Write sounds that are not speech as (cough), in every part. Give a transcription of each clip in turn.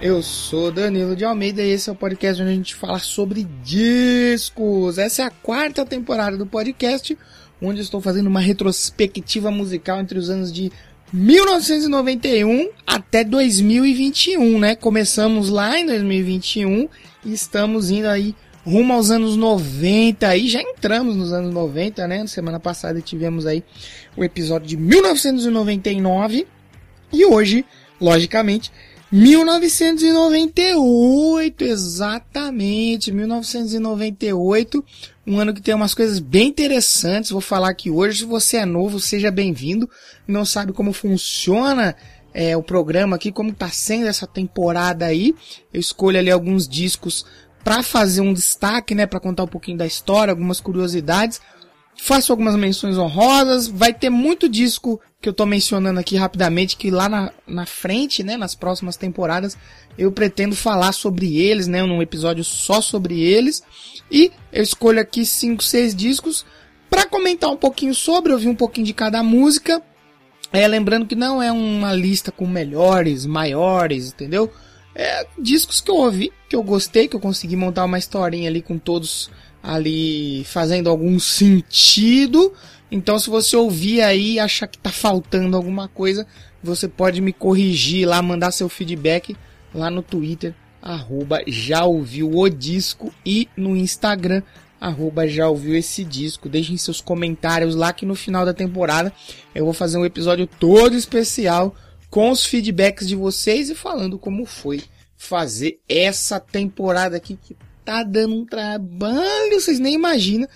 Eu sou Danilo de Almeida e esse é o podcast onde a gente fala sobre discos. Essa é a quarta temporada do podcast, onde estou fazendo uma retrospectiva musical entre os anos de 1991 até 2021, né? Começamos lá em 2021 e estamos indo aí rumo aos anos 90 aí, já entramos nos anos 90, né? Semana passada tivemos aí o episódio de 1999 e hoje, logicamente, 1998, exatamente, 1998, um ano que tem umas coisas bem interessantes, vou falar aqui hoje, se você é novo, seja bem-vindo, não sabe como funciona é, o programa aqui, como tá sendo essa temporada aí, eu escolho ali alguns discos para fazer um destaque, né, para contar um pouquinho da história, algumas curiosidades, faço algumas menções honrosas, vai ter muito disco que eu tô mencionando aqui rapidamente, que lá na, na frente, né, nas próximas temporadas, eu pretendo falar sobre eles, né, num episódio só sobre eles, e eu escolho aqui cinco, seis discos para comentar um pouquinho sobre, ouvir um pouquinho de cada música, é, lembrando que não é uma lista com melhores, maiores, entendeu? É, discos que eu ouvi, que eu gostei, que eu consegui montar uma historinha ali com todos ali fazendo algum sentido. Então, se você ouvir aí e achar que tá faltando alguma coisa, você pode me corrigir lá, mandar seu feedback lá no Twitter, arroba já ouviu o disco e no Instagram, arroba já ouviu esse disco. Deixem seus comentários lá que no final da temporada eu vou fazer um episódio todo especial com os feedbacks de vocês e falando como foi fazer essa temporada aqui que tá dando um trabalho, vocês nem imaginam.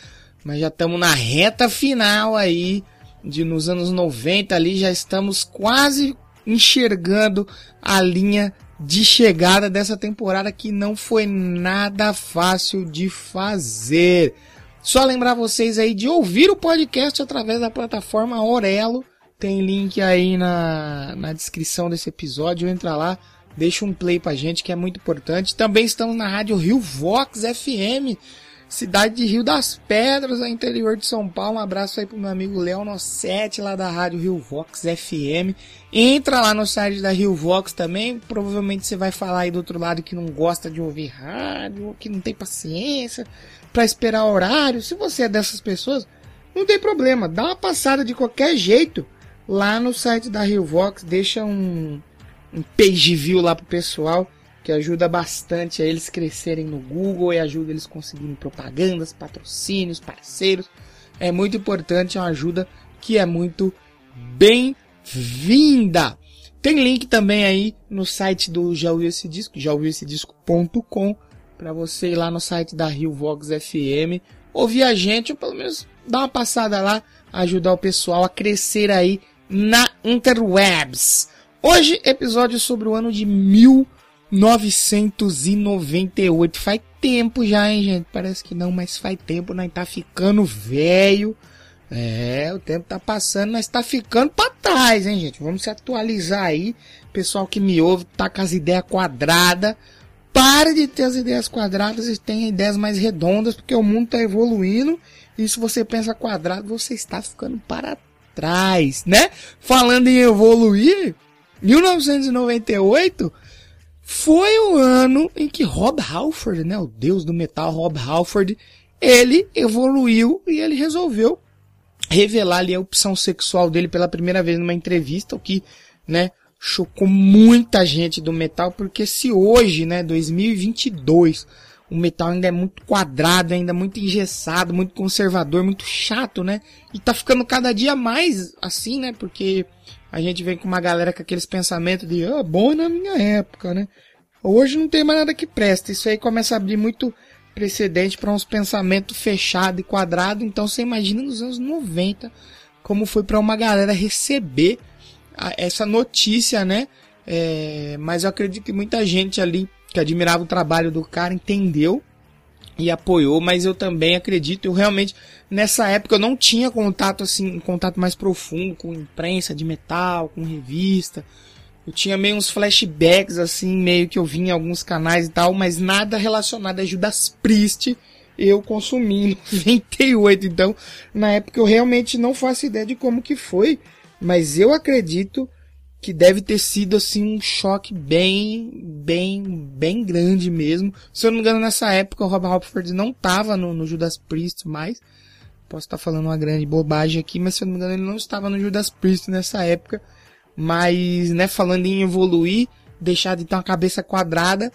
Mas já estamos na reta final aí, de nos anos 90 ali, já estamos quase enxergando a linha de chegada dessa temporada que não foi nada fácil de fazer. Só lembrar vocês aí de ouvir o podcast através da plataforma Orelo. Tem link aí na, na descrição desse episódio. Entra lá, deixa um play pra gente que é muito importante. Também estamos na rádio Rio Vox FM, cidade de Rio das Pedras, interior de São Paulo. Um abraço aí pro meu amigo Léo Nossetti, lá da rádio Rio Vox FM. Entra lá no site da Rio Vox também. Provavelmente você vai falar aí do outro lado que não gosta de ouvir rádio, que não tem paciência para esperar horário. Se você é dessas pessoas, não tem problema. Dá uma passada de qualquer jeito lá no site da Rio Vox. Deixa um, um page view lá pro pessoal que ajuda bastante a eles crescerem no Google e ajuda eles conseguirem propagandas, patrocínios, parceiros. É muito importante, é uma ajuda que é muito bem-vinda. Tem link também aí no site do Já ouviu esse disco, jaouviuessedisco.com, para você ir lá no site da Rio Vox FM, ouvir a gente, ou pelo menos dar uma passada lá, ajudar o pessoal a crescer aí na interwebs. Hoje, episódio sobre o ano de 1998. Faz tempo já, hein, gente? Parece que não, mas faz tempo, nós tá ficando velho. É, o tempo tá passando, mas tá ficando pra trás, hein, gente? Vamos se atualizar aí. Pessoal que me ouve, tá com as ideias quadradas. Para de ter as ideias quadradas e tenha ideias mais redondas, porque o mundo tá evoluindo. E se você pensa quadrado, você está ficando para trás, né? Falando em evoluir, 1998 foi o ano em que Rob Halford, né, o deus do metal Rob Halford, ele evoluiu e ele resolveu revelar ali a opção sexual dele pela primeira vez numa entrevista, o que, né, chocou muita gente do metal, porque se hoje, né, 2022, o metal ainda é muito quadrado, ainda muito engessado, muito conservador, muito chato, né? E tá ficando cada dia mais assim, né? Porque a gente vem com uma galera com aqueles pensamentos de, ah, bom na minha época, né? Hoje não tem mais nada que presta. Isso aí começa a abrir muito precedente para uns pensamentos fechados e quadrados. Então você imagina nos anos 90 como foi para uma galera receber a- essa notícia, né? É, mas eu acredito que muita gente ali que admirava o trabalho do cara entendeu e apoiou, mas eu também acredito, eu realmente, nessa época eu não tinha contato assim, um contato mais profundo com imprensa de metal, com revista. Eu tinha meio uns flashbacks assim, meio que eu vi em alguns canais e tal, mas nada relacionado a Judas Priest eu consumi em (laughs) 98. Então, na época eu realmente não faço ideia de como que foi, mas eu acredito que deve ter sido assim um choque bem, bem, bem grande mesmo. Se eu não me engano, nessa época o Rob Halford não estava no, no, Judas Priest mais. Posso estar falando uma grande bobagem aqui, mas se eu não me engano ele não estava no Judas Priest nessa época. Mas, né, falando em evoluir, deixar de ter uma cabeça quadrada,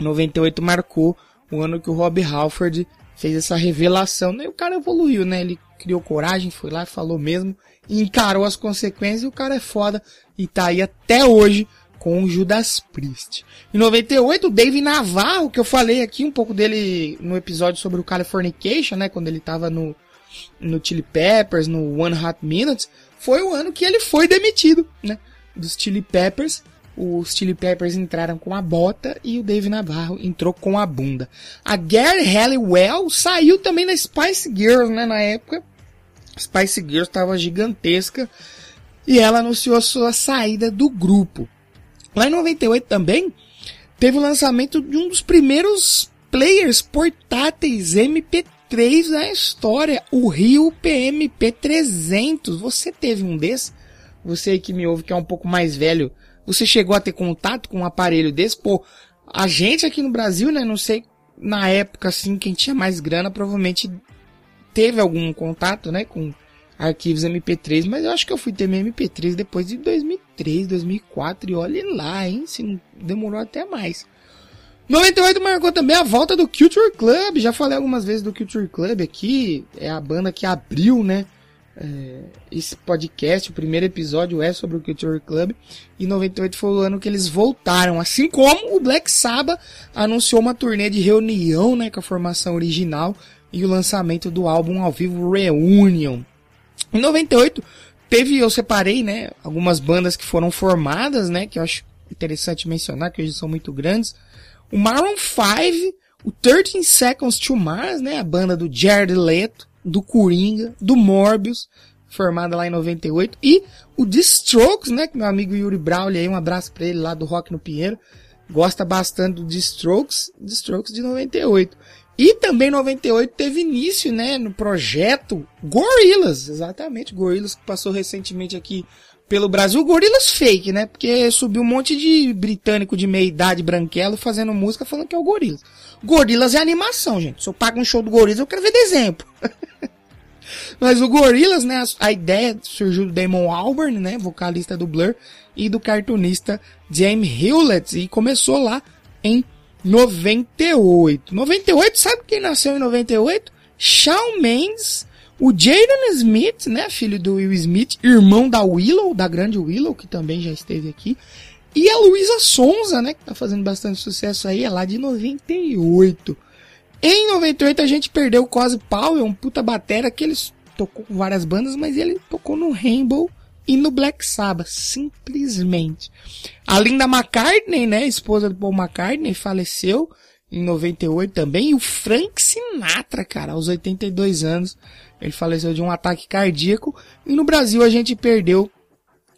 98 marcou o ano que o Rob Halford fez essa revelação. Né? E o cara evoluiu, né? Ele criou coragem, foi lá falou mesmo, encarou as consequências e o cara é foda e tá aí até hoje com o Judas Priest. Em 98, o Dave Navarro, que eu falei aqui um pouco dele no episódio sobre o Californication, né, quando ele tava no no Chili Peppers, no One Hot Minutes, foi o ano que ele foi demitido, né, dos Chili Peppers os Chili Peppers entraram com a bota e o Dave Navarro entrou com a bunda. A Gary Halliwell saiu também na Spice Girls, né, na época. Spice Girls estava gigantesca e ela anunciou a sua saída do grupo. Lá em 98 também teve o lançamento de um dos primeiros players portáteis MP3 da história, o Rio PMP 300. Você teve um desses? Você que me ouve que é um pouco mais velho você chegou a ter contato com um aparelho desse? Pô, a gente aqui no Brasil, né? Não sei, na época, assim, quem tinha mais grana provavelmente teve algum contato, né? Com arquivos MP3, mas eu acho que eu fui ter meu MP3 depois de 2003, 2004 e olhe lá, hein? Se demorou até mais. 98 marcou também a volta do Culture Club. Já falei algumas vezes do Culture Club aqui. É a banda que abriu, né? É, esse podcast, o primeiro episódio é sobre o Culture Club. E 98 foi o ano que eles voltaram. Assim como o Black Sabbath anunciou uma turnê de reunião né, com a formação original e o lançamento do álbum ao vivo Reunion. Em 98 teve, eu separei, né, algumas bandas que foram formadas, né, que eu acho interessante mencionar, que hoje são muito grandes. O Maroon 5, o 13 Seconds to Mars, né, a banda do Jared Leto, do Coringa, do Morbius, formada lá em 98, e o The Strokes, né, que meu amigo Yuri Brawley aí, um abraço pra ele lá do Rock no Pinheiro, gosta bastante do The Strokes, The Strokes de 98. E também 98 teve início, né, no projeto Gorillaz, exatamente, Gorillaz que passou recentemente aqui pelo Brasil, Gorillaz fake, né, porque subiu um monte de britânico de meia idade branquelo fazendo música falando que é o Gorillaz. Gorillaz é animação, gente. Se eu pago um show do Gorillaz, eu quero ver desenho. (laughs) Mas o Gorillaz, né, a, ideia surgiu do Damon Albarn, né, vocalista do Blur, e do cartunista James Hewlett, e começou lá em 98. 98, sabe quem nasceu em 98? Shawn Mendes, o Jaden Smith, né, filho do Will Smith, irmão da Willow, da grande Willow, que também já esteve aqui, e a Luísa Sonza, né, que tá fazendo bastante sucesso aí, é lá de 98. Em 98 a gente perdeu o Cosy Powell, um puta batera que ele tocou com várias bandas, mas ele tocou no Rainbow e no Black Sabbath, simplesmente. A Linda McCartney, né, esposa do Paul McCartney, faleceu em 98 também, e o Frank Sinatra, cara, aos 82 anos, ele faleceu de um ataque cardíaco, e no Brasil a gente perdeu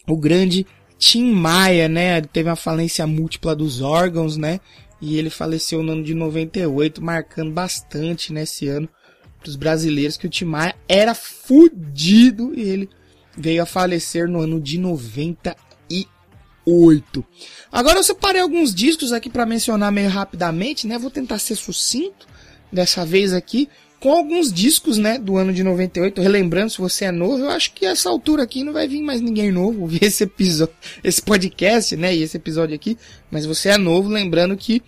o grande Tim Maia, né, teve uma falência múltipla dos órgãos, né, e ele faleceu no ano de 98, marcando bastante nesse ano para os brasileiros que o Tim Maia era fudido e ele veio a falecer no ano de 98. Agora eu separei alguns discos aqui para mencionar meio rapidamente, né? Vou tentar ser sucinto dessa vez aqui com alguns discos, né, do ano de 98. Relembrando, se você é novo, eu acho que essa altura aqui não vai vir mais ninguém novo ouvir esse episódio, esse podcast, né, e esse episódio aqui. Mas você é novo, lembrando que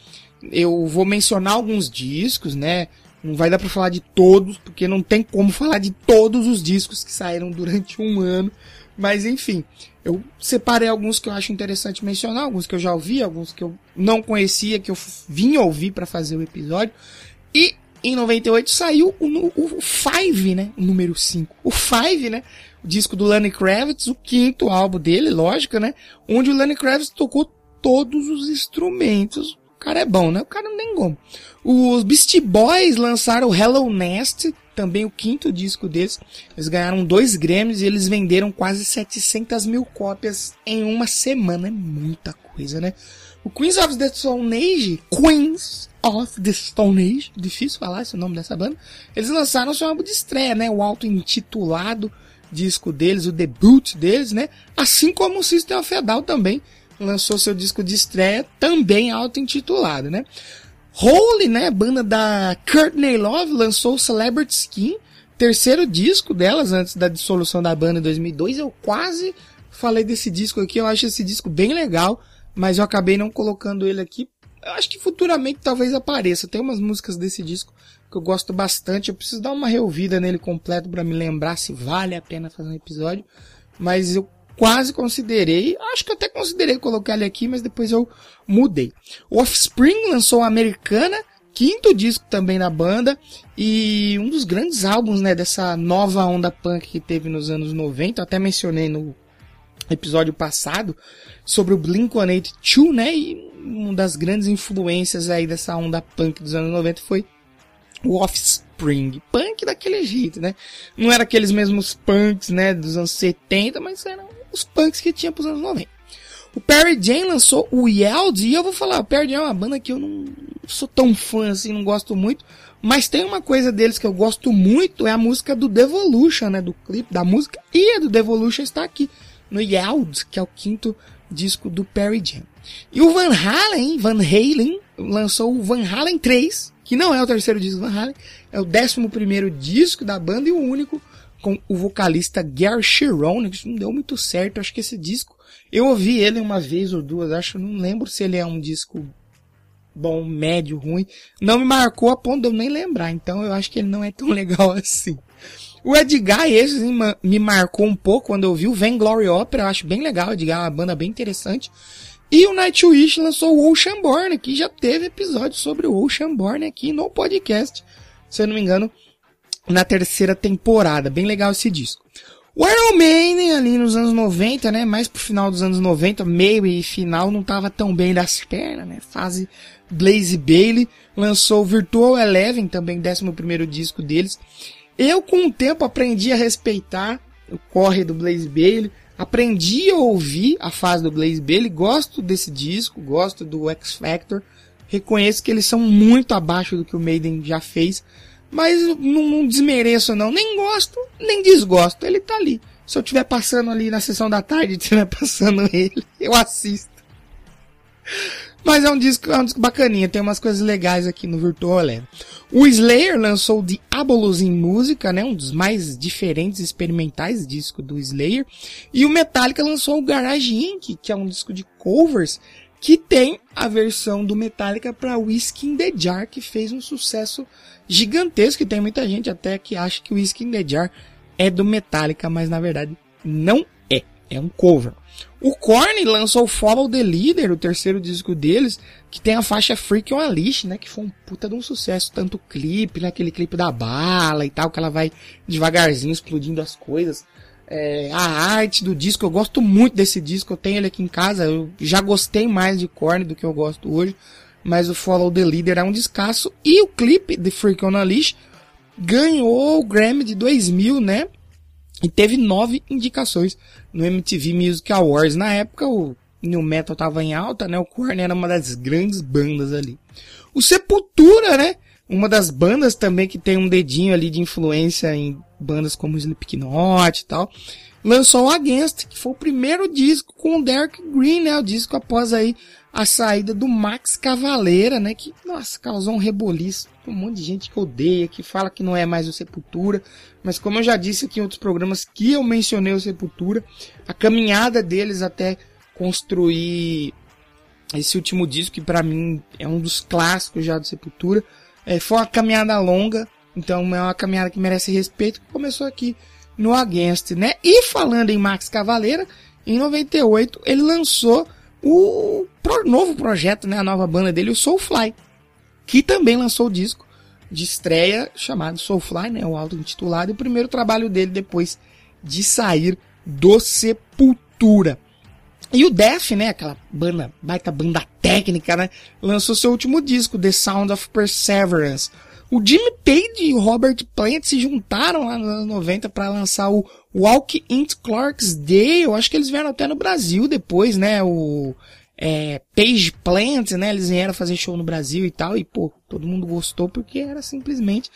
eu vou mencionar alguns discos, né, não vai dar para falar de todos, porque não tem como falar de todos os discos que saíram durante um ano. Mas enfim, eu separei alguns que eu acho interessante mencionar, alguns que eu já ouvi, alguns que eu não conhecia, que eu vim ouvir para fazer o episódio. E em 98 saiu o, o Five, né? O número 5. O Five, né? O disco do Lenny Kravitz, o quinto álbum dele, lógico, né? Onde o Lenny Kravitz tocou todos os instrumentos O cara é bom, né? O cara não tem como. Os Beast Boys lançaram o Hello Nest, também o quinto disco deles. Eles ganharam dois Grammys e eles venderam quase 700 mil cópias em uma semana. É muita coisa, né? O Queens of the Stone Age, Queens of the Stone Age, difícil falar esse nome dessa banda, eles lançaram seu álbum de estreia, né? O auto-intitulado disco deles, o debut deles, né? Assim como o System of a Down também lançou seu disco de estreia, também auto-intitulado, né? Holy, né? Banda da Courtney Love, lançou Celebrity Skin, terceiro disco delas antes da dissolução da banda em 2002. Eu quase falei desse disco aqui, eu acho esse disco bem legal mas eu acabei não colocando ele aqui. Eu acho que futuramente talvez apareça. Tem umas músicas desse disco que eu gosto bastante. Eu preciso dar uma reouvida nele completo para me lembrar se vale a pena fazer um episódio. Mas eu quase considerei, acho que até considerei colocar ele aqui, mas depois eu mudei. O Offspring lançou a Americana, quinto disco também na banda e um dos grandes álbuns, né, dessa nova onda punk que teve nos anos 90, eu até mencionei no episódio passado sobre o Blink-182, né? E uma das grandes influências aí dessa onda punk dos anos 90 foi o Offspring. Punk daquele jeito, né? Não era aqueles mesmos punks, né, dos anos 70, mas eram os punks que tinha pros anos 90. O Perry Jane lançou o Yeld e eu vou falar, o Perry Jane é uma banda que eu não sou tão fã assim, não gosto muito, mas tem uma coisa deles que eu gosto muito, é a música do Devolution, né, do clipe da música, e a do Devolution está aqui no Yeld, que é o quinto disco do Perry Jam. E o Van Halen, Van Halen, lançou o Van Halen 3, que não é o terceiro disco do Van Halen, é o décimo primeiro disco da banda e o único com o vocalista Gary Cherone, que não deu muito certo, acho que esse disco, eu ouvi ele uma vez ou duas, acho, não lembro se ele é um disco bom, médio, ruim, não me marcou a ponto de eu nem lembrar, então eu acho que ele não é tão (laughs) legal assim. O Edgar, esse me marcou um pouco quando eu vi o Vainglory Opera, eu acho bem legal, o Edgar é uma banda bem interessante. E o Nightwish lançou o Oceanborn, que já teve episódio sobre o Oceanborn aqui no podcast, se eu não me engano, na terceira temporada. Bem legal esse disco. O Iron Maiden ali nos anos 90, né, mais pro final dos anos 90, meio e final, não tava tão bem das pernas, né, fase Blaze Bailey, lançou o Virtual Eleven, também 11 primeiro disco deles, eu, com o tempo, aprendi a respeitar o corre do Blaze Bailey, aprendi a ouvir a fase do Blaze Bailey, gosto desse disco, gosto do X Factor, reconheço que eles são muito abaixo do que o Maiden já fez, mas não, não desmereço não, nem gosto, nem desgosto, ele tá ali. Se eu estiver passando ali na sessão da tarde, (laughs) estiver passando ele, eu assisto. Mas é um disco, é um disco bacaninha, tem umas coisas legais aqui no Virtual. O Slayer lançou Diabolos em Música, né, um dos mais diferentes experimentais discos do Slayer. E o Metallica lançou o Garage Inc., que é um disco de covers, que tem a versão do Metallica para Whiskey in the Jar, que fez um sucesso gigantesco. E tem muita gente até que acha que o Whiskey in the Jar é do Metallica, mas na verdade não é. É um cover. O Korn lançou Follow the Leader, o terceiro disco deles, que tem a faixa Freak on a Leash, né? Que foi um puta de um sucesso. Tanto o clipe, né? Aquele clipe da bala e tal, que ela vai devagarzinho explodindo as coisas. É, a arte do disco, eu gosto muito desse disco, eu tenho ele aqui em casa, eu já gostei mais de Korn do que eu gosto hoje, mas o Follow the Leader é um descasso, e o clipe de Freak on a Leash ganhou o Grammy de 2000, né? E teve nove indicações no MTV Music Awards. Na época, o New Metal tava em alta, né? O Korn era uma das grandes bandas ali. O Sepultura, né? Uma das bandas também que tem um dedinho ali de influência em bandas como Slipknot e tal. Lançou o Against, que foi o primeiro disco com o Derek Green, né? O disco após aí a saída do Max Cavaleira, né? Que, nossa, causou um reboliço. Um monte de gente que odeia, que fala que não é mais o Sepultura. Mas como eu já disse aqui em outros programas que eu mencionei o Sepultura, a caminhada deles até construir esse último disco, que para mim é um dos clássicos já do Sepultura, é, foi uma caminhada longa. Então é uma caminhada que merece respeito, começou aqui no Against, né? E falando em Max Cavaleira, em 98 ele lançou o novo projeto, né, a nova banda dele, o Soulfly, que também lançou o disco de estreia chamado Soulfly, né, o auto-intitulado, e o primeiro trabalho dele depois de sair do Sepultura. E o Def, né, aquela banda, baita banda técnica, né, lançou seu último disco, The Sound of Perseverance. O Jimmy Page e o Robert Plant se juntaram lá nos anos 90 para lançar o Walk into Clarksdale. Eu acho que eles vieram até no Brasil depois, né, o é, Page Plant, né, eles vieram fazer show no Brasil e tal, e pô, todo mundo gostou porque era simplesmente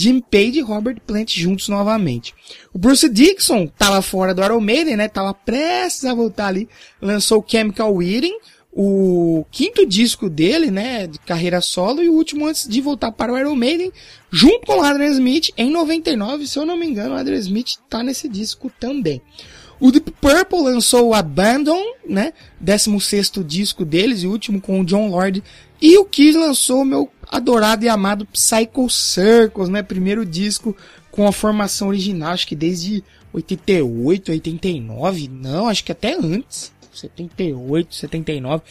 Jim Page e Robert Plant juntos novamente. O Bruce Dixon tava fora do Iron Maiden, né? Tava prestes a voltar ali. Lançou o Chemical Wedding, o quinto disco dele, né? De carreira solo e o último antes de voltar para o Iron Maiden, junto com o Adrian Smith em 99. Se eu não me engano, o Adrian Smith tá nesse disco também. O Deep Purple lançou o Abandon, né? 16 disco deles e último com o John Lord. E o Kiss lançou o meu adorado e amado Psycho Circles, né? Primeiro disco com a formação original, acho que desde 88, 89, não, acho que até antes. 78, 79.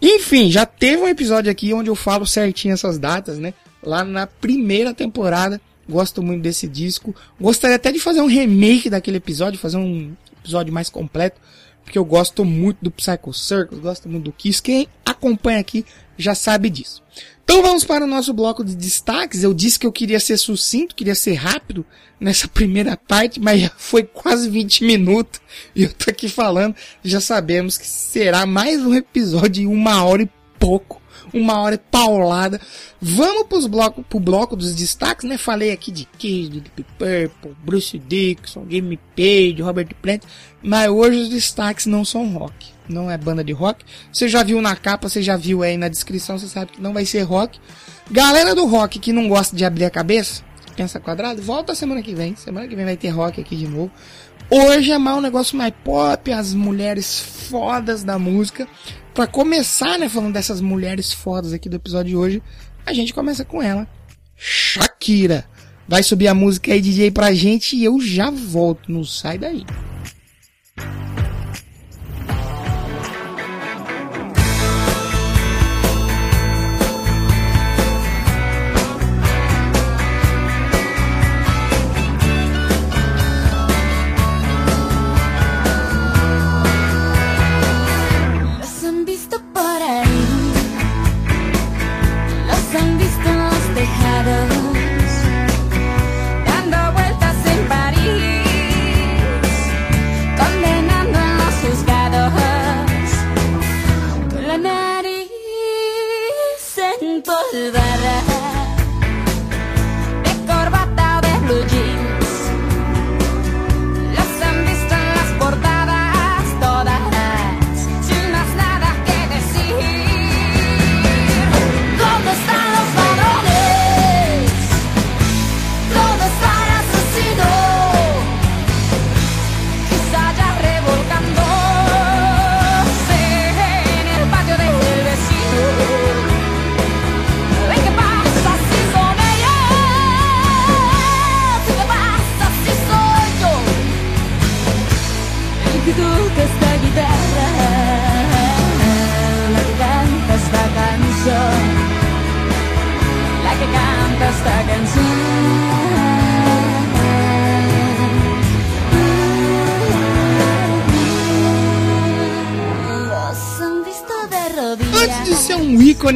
Enfim, já teve um episódio aqui onde eu falo certinho essas datas, né? Lá na primeira temporada. Gosto muito desse disco. Gostaria até de fazer um remake daquele episódio, fazer um episódio mais completo, porque eu gosto muito do Psycho Circus, gosto muito do Kiss. Quem acompanha aqui já sabe disso. Então vamos para o nosso bloco de destaques. Eu disse que eu queria ser sucinto, queria ser rápido nessa (laughs) primeira parte, mas já foi quase 20 minutos e eu tô aqui falando. Já sabemos que será mais um episódio de uma hora e pouco uma hora paulada. Vamos pros bloco, pro bloco dos destaques, né? Falei aqui de Kiss, de Deep Purple, Bruce Dixon, Jimmy Page, Robert Plant, mas hoje os destaques não são rock. Não é banda de rock. Você já viu na capa, você já viu aí na descrição, você sabe que não vai ser rock. Galera do rock que não gosta de abrir a cabeça, pensa quadrado, volta semana que vem. Semana que vem vai ter rock aqui de novo. Hoje é mais um negócio mais pop, as mulheres fodas da música para começar, né, falando dessas mulheres fodas aqui do episódio de hoje, a gente começa com ela, Shakira. Vai subir a música aí, DJ, pra gente e eu já volto. Não sai daí.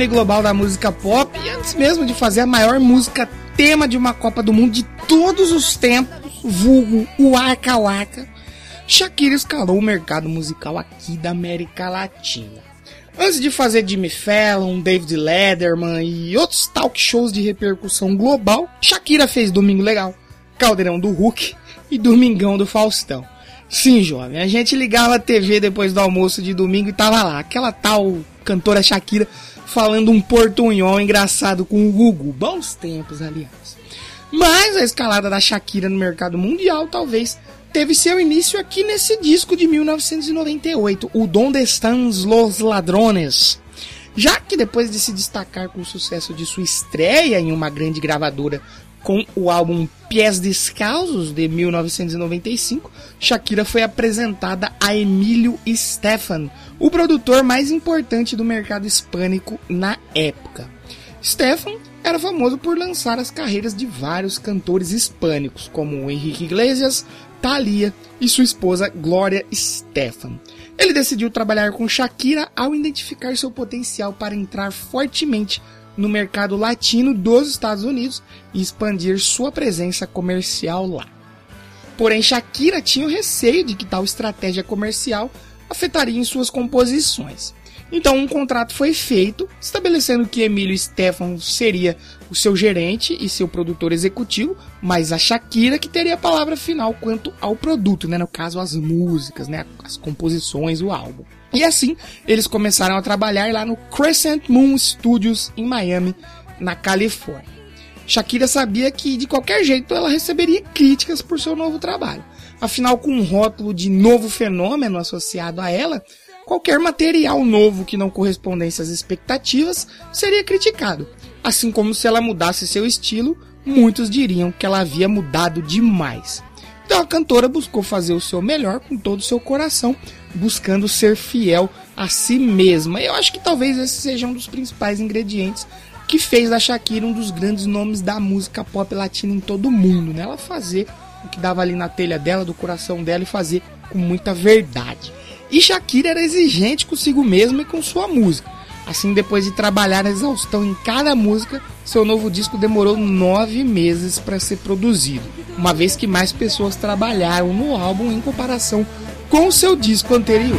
Global da música pop e antes mesmo de fazer a maior música tema de uma Copa do Mundo de todos os tempos, vulgo o Waka Waka, Shakira escalou o mercado musical aqui da América Latina. Antes de fazer Jimmy Fallon, David Letterman e outros talk shows de repercussão global, Shakira fez Domingo Legal, Caldeirão do Hulk e Domingão do Faustão. Sim, jovem, a gente ligava a TV depois do almoço de domingo e tava lá, aquela tal cantora Shakira falando um portunhol engraçado com o Gugu. Bons tempos, aliás. Mas a escalada da Shakira no mercado mundial talvez teve seu início aqui nesse disco de 1998, o Donde Están los Ladrones. Já que depois de se destacar com o sucesso de sua estreia em uma grande gravadora com o álbum Pies Descalços de 1995, Shakira foi apresentada a Emílio Stefan, o produtor mais importante do mercado hispânico na época. Stefan era famoso por lançar as carreiras de vários cantores hispânicos, como Henrique Iglesias, Thalia e sua esposa Gloria Stefan. Ele decidiu trabalhar com Shakira ao identificar seu potencial para entrar fortemente no mercado latino dos Estados Unidos e expandir sua presença comercial lá. Porém, Shakira tinha o receio de que tal estratégia comercial afetaria em suas composições. Então, um contrato foi feito, estabelecendo que Emílio Stefano seria o seu gerente e seu produtor executivo, mas a Shakira que teria a palavra final quanto ao produto, né? No caso, as músicas, né? As composições, o álbum. E assim, eles começaram a trabalhar lá no Crescent Moon Studios, em Miami, na Califórnia. Shakira sabia que, de qualquer jeito, ela receberia críticas por seu novo trabalho. Afinal, com um rótulo de novo fenômeno associado a ela, qualquer material novo que não correspondesse às expectativas seria criticado. Assim como se ela mudasse seu estilo, muitos diriam que ela havia mudado demais. Então a cantora buscou fazer o seu melhor com todo o seu coração, buscando ser fiel a si mesma. Eu acho que talvez esse seja um dos principais ingredientes que fez da Shakira um dos grandes nomes da música pop latina em todo o mundo, né? Ela fazer o que dava ali na telha dela, do coração dela e fazer com muita verdade. E Shakira era exigente consigo mesma e com sua música. Assim, depois de trabalhar a exaustão em cada música, seu novo disco demorou nove meses para ser produzido, uma vez que mais pessoas trabalharam no álbum em comparação com seu disco anterior.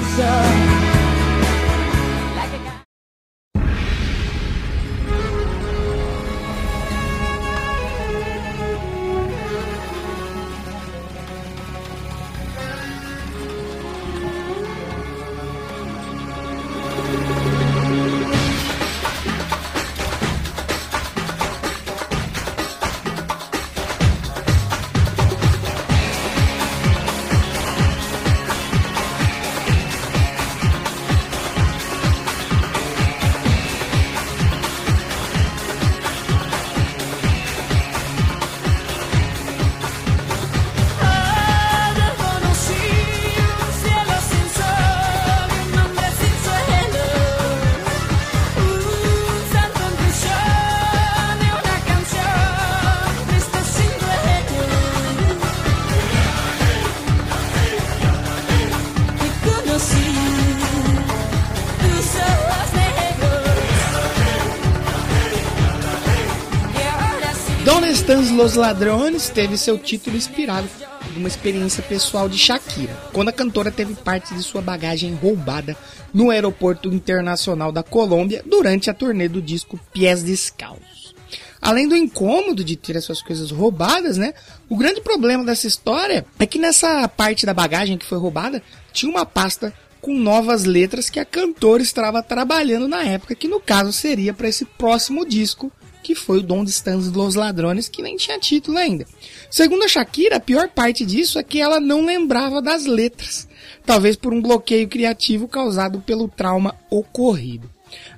Los Ladrones teve seu título inspirado de uma experiência pessoal de Shakira, quando a cantora teve parte de sua bagagem roubada no aeroporto internacional da Colômbia durante a turnê do disco Pies Descalços. Além do incômodo de ter as suas coisas roubadas, né? O grande problema dessa história é que nessa parte da bagagem que foi roubada tinha uma pasta com novas letras que a cantora estava trabalhando na época, que no caso seria para esse próximo disco que foi o Donde Estão Los Ladrones, que nem tinha título ainda. Segundo a Shakira, a pior parte disso é que ela não lembrava das letras, talvez por um bloqueio criativo causado pelo trauma ocorrido.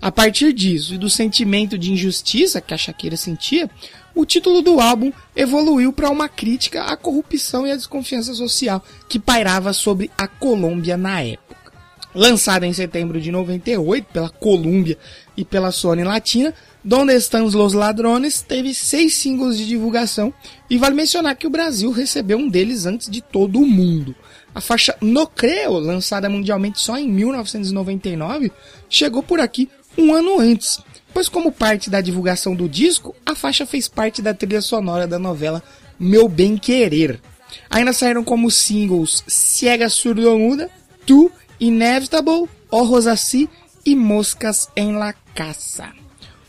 A partir disso e do sentimento de injustiça que a Shakira sentia, o título do álbum evoluiu para uma crítica à corrupção e à desconfiança social que pairava sobre a Colômbia na época. Lançada em setembro de 98 pela Columbia e pela Sony Latina, Donde Estão Los Ladrones teve seis singles de divulgação e vale mencionar que o Brasil recebeu um deles antes de todo o mundo. A faixa No Creo, lançada mundialmente só em 1999, chegou por aqui um ano antes, pois como parte da divulgação do disco, a faixa fez parte da trilha sonora da novela Meu Bem Querer. Ainda saíram como singles Ciega Surdomuda, Tu, Inevitable, O Rosaci e Moscas em La Casa.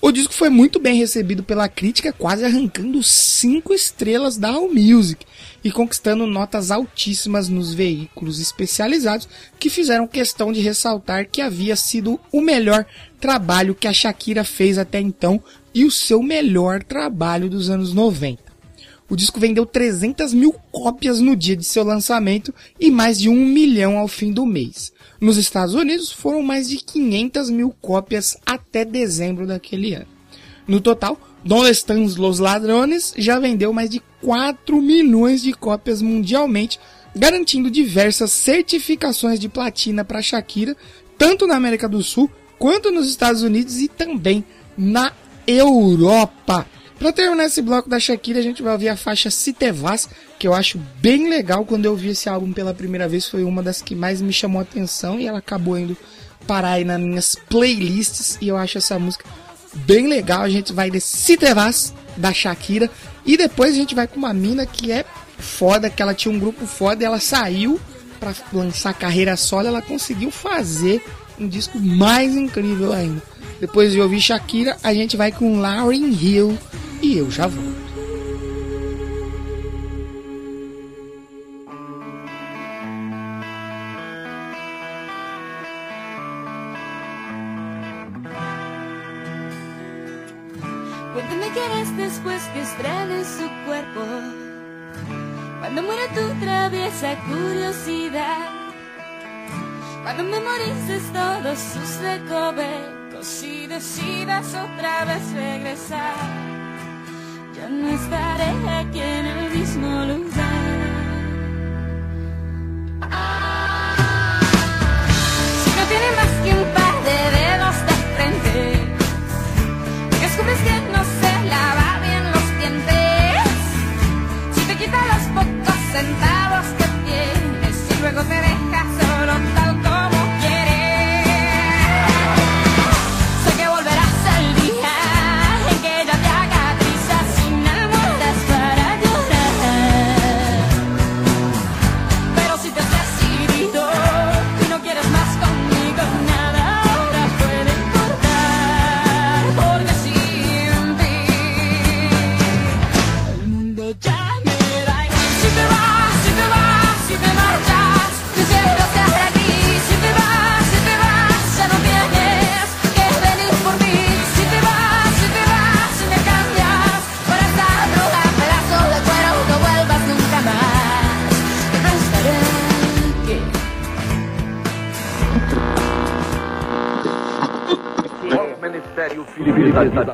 O disco foi muito bem recebido pela crítica, quase arrancando cinco estrelas da AllMusic e conquistando notas altíssimas nos veículos especializados que fizeram questão de ressaltar que havia sido o melhor trabalho que a Shakira fez até então e o seu melhor trabalho dos anos 90. O disco vendeu 300 mil cópias no dia de seu lançamento e mais de um milhão ao fim do mês. Nos Estados Unidos foram mais de 500 mil cópias até dezembro daquele ano. No total, Donde Estão Los Ladrones já vendeu mais de 4 milhões de cópias mundialmente, garantindo diversas certificações de platina para Shakira, tanto na América do Sul quanto nos Estados Unidos e também na Europa. Pra terminar esse bloco da Shakira, a gente vai ouvir a faixa Citevas, que eu acho bem legal. Quando eu vi esse álbum pela primeira vez, foi uma das que mais me chamou a atenção e ela acabou indo parar aí nas minhas playlists. E eu acho essa música bem legal. A gente vai de Citevas, da Shakira, e depois a gente vai com uma mina que é foda, que ela tinha um grupo foda e ela saiu para lançar carreira solo, ela conseguiu fazer um disco mais incrível ainda. Depois de ouvir Shakira, a gente vai com Lauryn Hill e eu já volto. Que tu curiosidad. Cuando memorices todos sus recovecos y decidas otra vez regresar. Yo no estaré aquí en el mismo lugar. Si no tiene más que un par de dedos de frente, descubres que Felipe da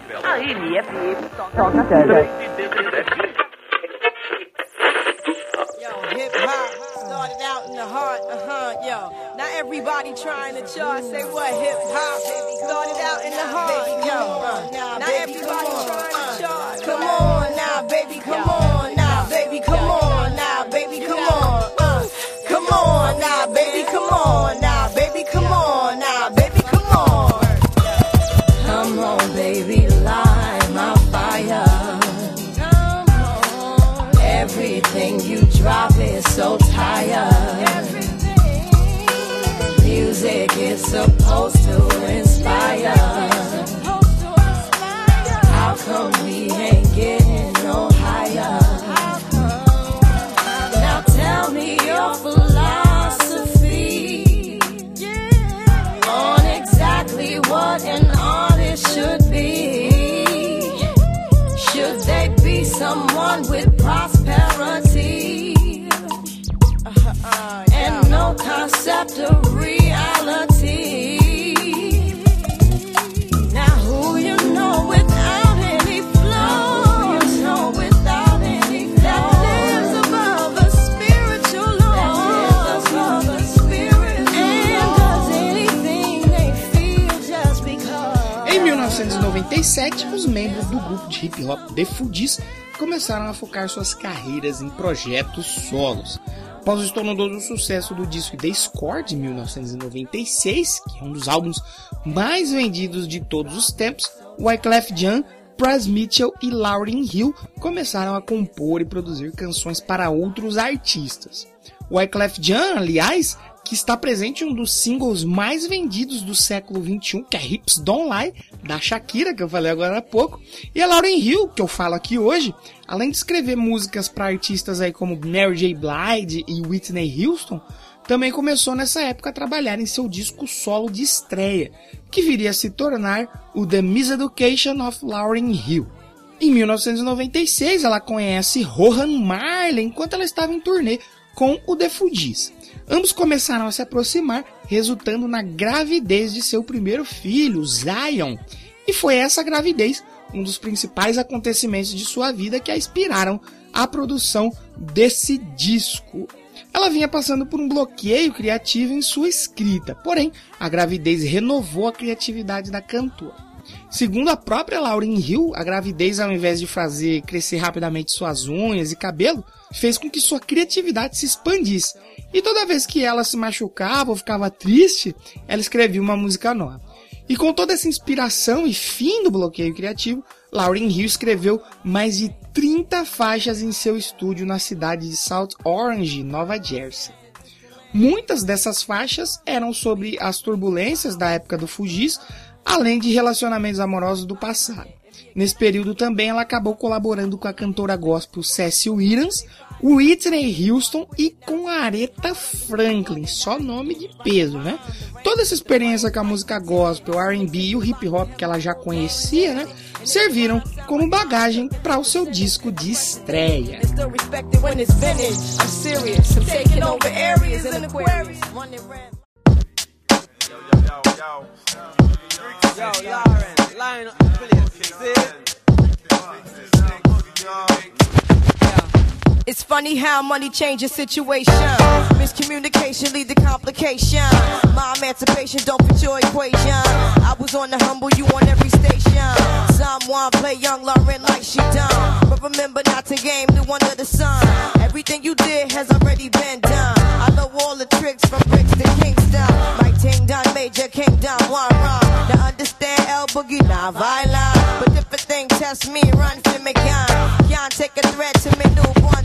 Em 1997, os membros do grupo de hip hop The Fugees começaram a focar suas carreiras em projetos solos. Após o estrondoso sucesso do disco The Score de 1996, que é um dos álbuns mais vendidos de todos os tempos, Wyclef Jean, Pras Mitchell e Lauryn Hill começaram a compor e produzir canções para outros artistas. Wyclef Jean, aliás, que está presente em um dos singles mais vendidos do século XXI, que é Hips Don't Lie, da Shakira, que eu falei agora há pouco, e a Lauryn Hill, que eu falo aqui hoje, além de escrever músicas para artistas aí como Mary J. Blige e Whitney Houston, também começou nessa época a trabalhar em seu disco solo de estreia, que viria a se tornar o The Miseducation of Lauryn Hill. Em 1996, ela conhece Rohan Marley enquanto ela estava em turnê com o The Fugees. Ambos começaram a se aproximar, resultando na gravidez de seu primeiro filho, Zion. E foi essa gravidez um dos principais acontecimentos de sua vida que a inspiraram à produção desse disco. Ela vinha passando por um bloqueio criativo em sua escrita, porém, a gravidez renovou a criatividade da cantora. Segundo a própria Lauryn Hill, a gravidez, ao invés de fazer crescer rapidamente suas unhas e cabelo, fez com que sua criatividade se expandisse. E toda vez que ela se machucava ou ficava triste, ela escrevia uma música nova. E com toda essa inspiração e fim do bloqueio criativo, Lauryn Hill escreveu mais de 30 faixas em seu estúdio na cidade de South Orange, Nova Jersey. Muitas dessas faixas eram sobre as turbulências da época do Fugis, além de relacionamentos amorosos do passado. Nesse período também ela acabou colaborando com a cantora gospel Cecil Williams, Whitney Houston e com Aretha Franklin, só nome de peso, né? Toda essa experiência com a música gospel, R&B e o hip hop que ela já conhecia, né, serviram como bagagem para o seu disco de estreia. Yo, Lauren, place. See? It's funny how money changes situation. Miscommunication lead to complication. My emancipation don't fit your equation. I was on the humble, you on every station. Someone play young Lauren like she done. But remember not to game the one of the sun. Everything you did has already been done. I know all the tricks from bricks to Kingston. My ting done, major kingdom, one wrong. Now understand El Boogie, not violent. But if a thing test me, run for me, gun. Can't take a threat to me newborn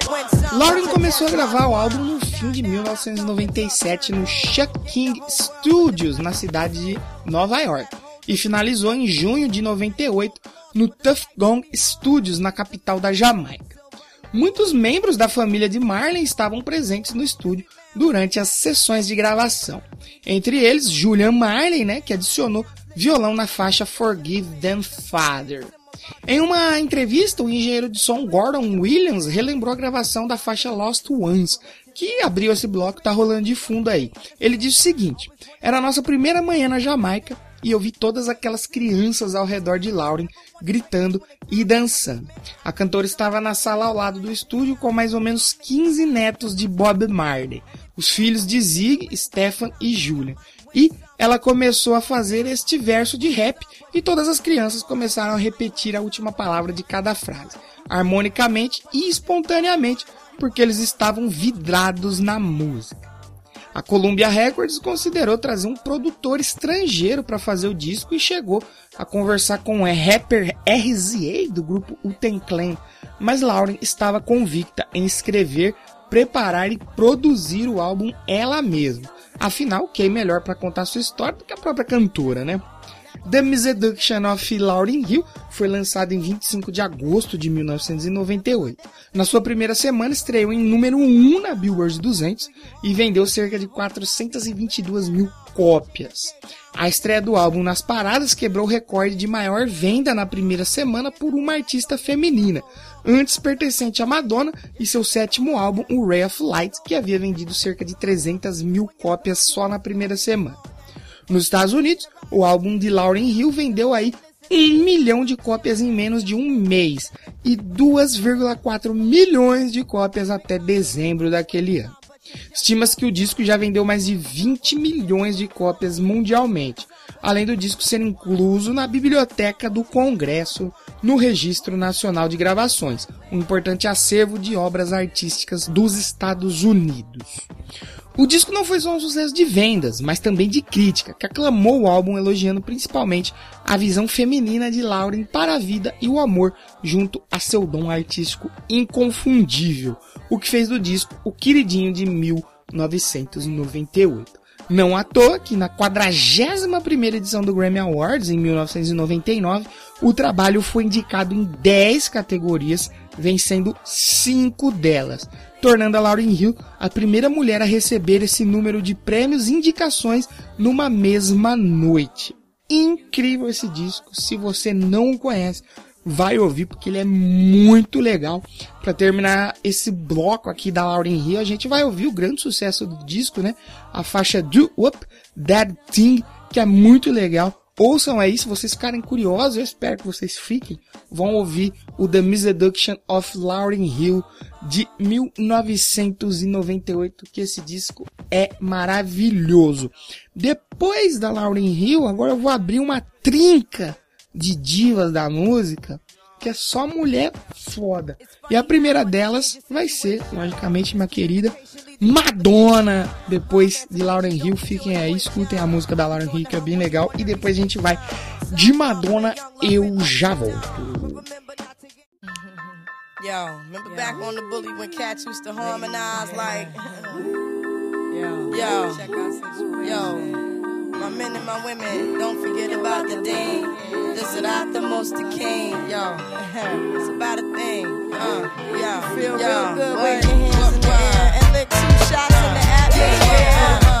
Lauren começou a gravar o álbum no fim de 1997 no Chuck King Studios, na cidade de Nova York, e finalizou em junho de 98 no Tuff Gong Studios, na capital da Jamaica. Muitos membros da família de Marley estavam presentes no estúdio durante as sessões de gravação. Entre eles, Julian Marley, né, que adicionou violão na faixa Forgive Them Father. Em uma entrevista, o engenheiro de som Gordon Williams relembrou a gravação da faixa Lost Ones, que abriu esse bloco e tá rolando de fundo aí. Ele disse o seguinte: Era a nossa primeira manhã na Jamaica e eu vi todas aquelas crianças ao redor de Lauren gritando e dançando. A cantora estava na sala ao lado do estúdio com mais ou menos 15 netos de Bob Marley, os filhos de Zig, Stefan e Julian. E ela começou a fazer este verso de rap e todas as crianças começaram a repetir a última palavra de cada frase, harmonicamente e espontaneamente, porque eles estavam vidrados na música. A Columbia Records considerou trazer um produtor estrangeiro para fazer o disco e chegou a conversar com o rapper RZA do grupo Uten Clan, mas Lauren estava convicta em escrever, preparar e produzir o álbum ela mesma. Afinal, quem melhor para contar sua história do que a própria cantora, né? The Miseduction of Lauryn Hill foi lançado em 25 de agosto de 1998. Na sua primeira semana estreou em número 1 na Billboard 200 e vendeu cerca de 422 mil cópias. A estreia do álbum nas paradas quebrou o recorde de maior venda na primeira semana por uma artista feminina, antes pertencente a Madonna e seu sétimo álbum, o Ray of Light, que havia vendido cerca de 300 mil cópias só na primeira semana. Nos Estados Unidos, o álbum de Lauryn Hill vendeu aí um milhão de cópias em menos de um mês e 2,4 milhões de cópias até dezembro daquele ano. Estima-se que o disco já vendeu mais de 20 milhões de cópias mundialmente, além do disco ser incluso na Biblioteca do Congresso no Registro Nacional de Gravações, um importante acervo de obras artísticas dos Estados Unidos. O disco não foi só um sucesso de vendas, mas também de crítica, que aclamou o álbum elogiando principalmente a visão feminina de Lauren para a vida e o amor junto a seu dom artístico inconfundível, o que fez do disco o queridinho de 1998. Não à toa que na 41ª edição do Grammy Awards, em 1999, o trabalho foi indicado em 10 categorias, vencendo 5 delas, tornando a Lauryn Hill a primeira mulher a receber esse número de prêmios e indicações numa mesma noite. Incrível esse disco, se você não o conhece, vai ouvir porque ele é muito legal. Para terminar esse bloco aqui da Lauryn Hill, a gente vai ouvir o grande sucesso do disco, né? A faixa Do Up That Thing, que é muito legal. Ouçam aí, se vocês ficarem curiosos, eu espero que vocês fiquem, vão ouvir o The Miseduction of Lauryn Hill de 1998, que esse disco é maravilhoso. Depois da Lauryn Hill, agora eu vou abrir uma trinca de divas da música, que é só mulher foda. E a primeira delas vai ser, logicamente, minha querida Madonna. Depois de Lauren Hill, fiquem aí, escutem a música da Lauren Hill, que é bem legal. E depois a gente vai de Madonna, eu já volto. (laughs) Yo, remember back on the bully when cats used to harmonize like. (laughs) Yo, yo, yo. My men and my women, don't forget about the dean. This is not the most the king, yo. (laughs) it's about a thing, uh, yo. Feel yo, real good, wave your hands in the air and lick two shots in the atmosphere.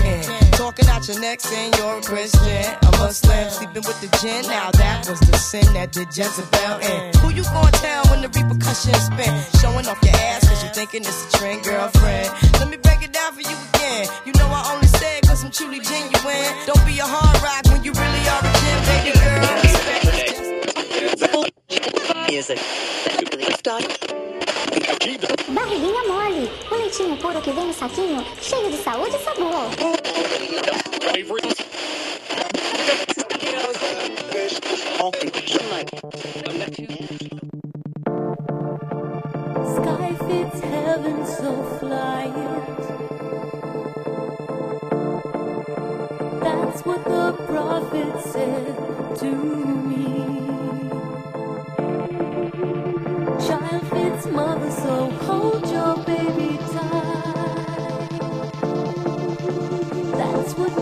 can. Talking out your neck saying you're a Christian, a Muslim, sleeping with the gin. Now that was the sin that did Jezebel in. Who you gonna tell when the repercussions spin? Showing off your ass cause you thinking it's a trend, girlfriend. Let me break it down for you again. You know I only say it cause I'm truly genuine. Don't be a hard rock when you really are a gem, baby girl. Barriguinha mole, o leitinho puro que vem no saquinho, cheio de saúde e sabor. Sky fits heaven, so fly it. That's what the prophet said to me. Child mother, so hold your baby tight. That's what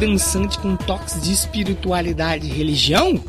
dançante com toques de espiritualidade e religião?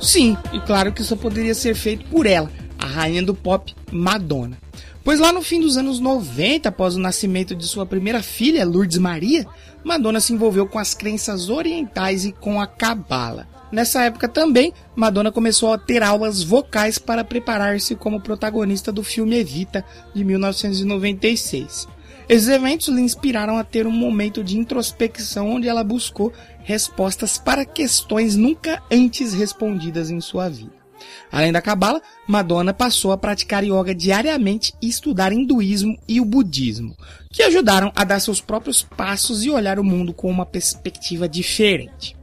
Sim, e claro que isso poderia ser feito por ela, a rainha do pop, Madonna. Pois lá no fim dos anos 90, após o nascimento de sua primeira filha, Lourdes Maria, Madonna se envolveu com as crenças orientais e com a cabala. Nessa época também, Madonna começou a ter aulas vocais para preparar-se como protagonista do filme Evita, de 1996. Esses eventos lhe inspiraram a ter um momento de introspecção onde ela buscou respostas para questões nunca antes respondidas em sua vida. Além da cabala, Madonna passou a praticar yoga diariamente e estudar hinduísmo e o budismo, que ajudaram a dar seus próprios passos e olhar o mundo com uma perspectiva diferente.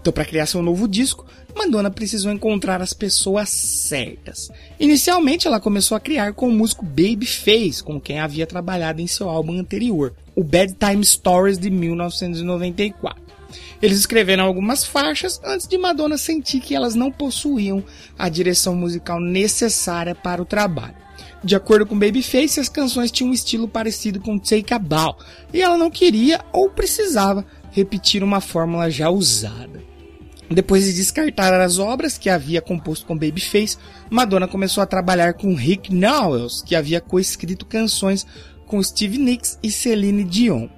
Então, para criar seu novo disco, Madonna precisou encontrar as pessoas certas. Inicialmente, ela começou a criar com o músico Babyface, com quem havia trabalhado em seu álbum anterior, o Bad Time Stories de 1994. Eles escreveram algumas faixas antes de Madonna sentir que elas não possuíam a direção musical necessária para o trabalho. De acordo com Babyface, as canções tinham um estilo parecido com Take a Bow, e ela não queria ou precisava repetir uma fórmula já usada. Depois de descartar as obras que havia composto com Babyface, Madonna começou a trabalhar com Rick Nowels, que havia coescrito canções com Steve Nicks e Celine Dion.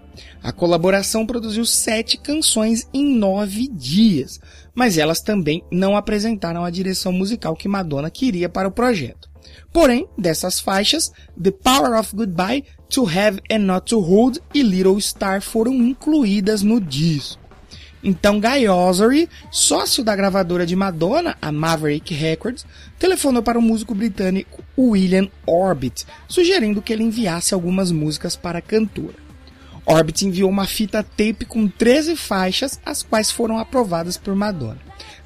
A colaboração produziu sete canções em nove dias, mas elas também não apresentaram a direção musical que Madonna queria para o projeto. Porém, dessas faixas, The Power of Goodbye, To Have and Not to Hold e Little Star foram incluídas no disco. Então Guy Ossery, sócio da gravadora de Madonna, a Maverick Records, telefonou para o músico britânico William Orbit, sugerindo que ele enviasse algumas músicas para a cantora. Orbit enviou uma fita tape com 13 faixas, as quais foram aprovadas por Madonna.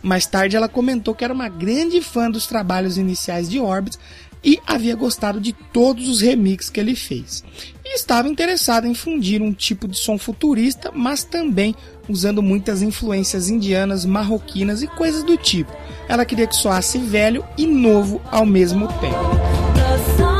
Mais tarde ela comentou que era uma grande fã dos trabalhos iniciais de Orbit e havia gostado de todos os remixes que ele fez. E estava interessada em fundir um tipo de som futurista, mas também usando muitas influências indianas, marroquinas e coisas do tipo. Ela queria que soasse velho e novo ao mesmo tempo.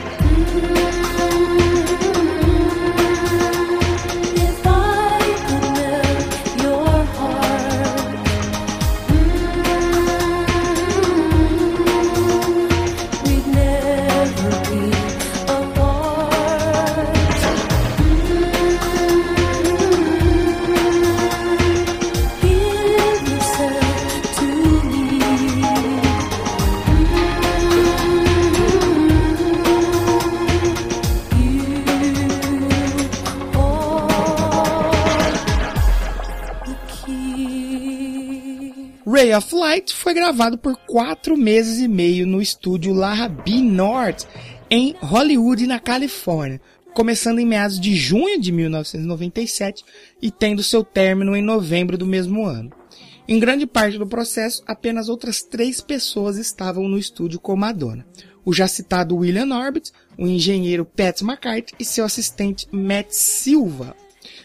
Ray of Light foi gravado por quatro meses e meio no estúdio Larra B North, em Hollywood, na Califórnia, começando em meados de junho de 1997 e tendo seu término em novembro do mesmo ano. Em grande parte do processo, apenas outras três pessoas estavam no estúdio com Madonna. O já citado William Orbit, o engenheiro Pat McCarthy e seu assistente Matt Silva.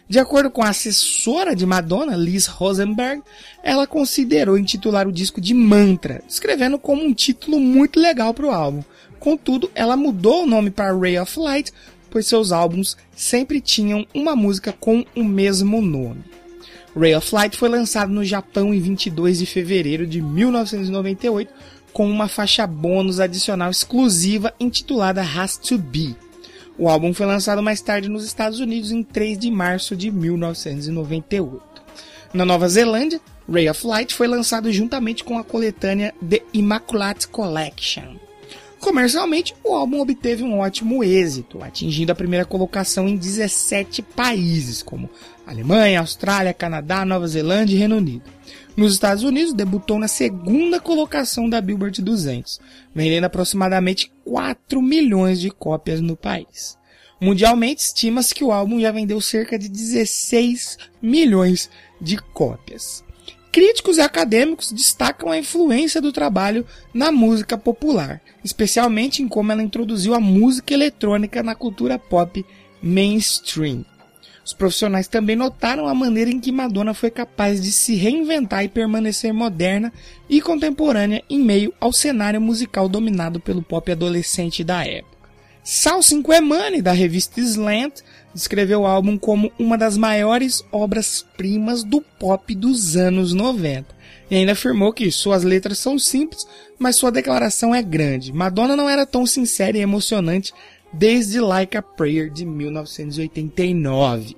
De acordo com a assessora de Madonna, Liz Rosenberg, ela considerou intitular o disco de Mantra, descrevendo como um título muito legal para o álbum. Contudo, ela mudou o nome para Ray of Light, pois seus álbuns sempre tinham uma música com o mesmo nome. Ray of Light foi lançado no Japão em 22 de fevereiro de 1998 com uma faixa bônus adicional exclusiva intitulada Has to Be. O álbum foi lançado mais tarde nos Estados Unidos em 3 de março de 1998. Na Nova Zelândia, Ray of Light foi lançado juntamente com a coletânea The Immaculate Collection. Comercialmente, o álbum obteve um ótimo êxito, atingindo a primeira colocação em 17 países, como Alemanha, Austrália, Canadá, Nova Zelândia e Reino Unido. Nos Estados Unidos, debutou na segunda colocação da Billboard 200, vendendo aproximadamente 4 milhões de cópias no país. Mundialmente, estima-se que o álbum já vendeu cerca de 16 milhões de cópias. Críticos e acadêmicos destacam a influência do trabalho na música popular, especialmente em como ela introduziu a música eletrônica na cultura pop mainstream. Os profissionais também notaram a maneira em que Madonna foi capaz de se reinventar e permanecer moderna e contemporânea em meio ao cenário musical dominado pelo pop adolescente da época. Sal Cinquemani, da revista Slant, descreveu o álbum como uma das maiores obras-primas do pop dos anos 90. E ainda afirmou que suas letras são simples, mas sua declaração é grande. Madonna não era tão sincera e emocionante desde Like a Prayer de 1989.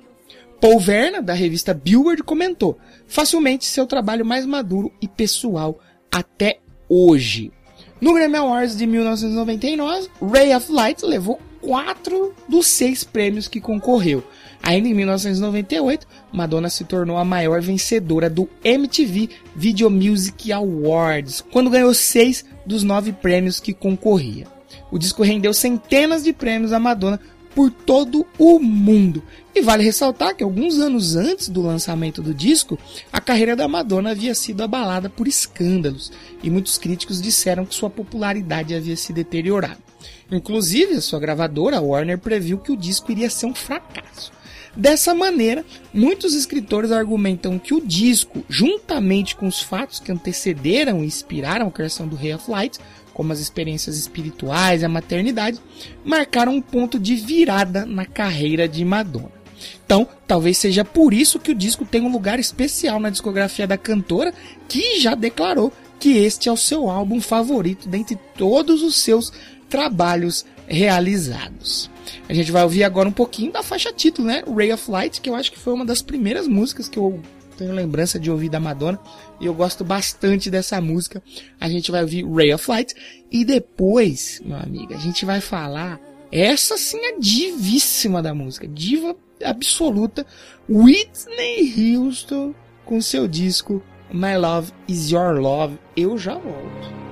Paul Verna, da revista Billboard, comentou: facilmente seu trabalho mais maduro e pessoal até hoje. No Grammy Awards de 1999, Ray of Light levou quatro dos seis prêmios que concorreu. Ainda em 1998, Madonna se tornou a maior vencedora do MTV Video Music Awards, quando ganhou seis dos nove prêmios que concorria. O disco rendeu centenas de prêmios a Madonna por todo o mundo. E vale ressaltar que alguns anos antes do lançamento do disco, a carreira da Madonna havia sido abalada por escândalos, e muitos críticos disseram que sua popularidade havia se deteriorado. Inclusive, a sua gravadora, Warner, previu que o disco iria ser um fracasso. Dessa maneira, muitos escritores argumentam que o disco, juntamente com os fatos que antecederam e inspiraram a criação do Ray of Light, como as experiências espirituais e a maternidade, marcaram um ponto de virada na carreira de Madonna. Então, talvez seja por isso que o disco tem um lugar especial na discografia da cantora, que já declarou que este é o seu álbum favorito dentre todos os seus trabalhos realizados. A gente vai ouvir agora um pouquinho da faixa título, né? Ray of Light, que eu acho que foi uma das primeiras músicas que eu tenho lembrança de ouvir da Madonna e eu gosto bastante dessa música. A gente vai ouvir Ray of Light e depois, meu amigo, a gente vai falar essa sim é divíssima da música, diva absoluta, Whitney Houston com seu disco My Love Is Your Love. Eu já volto.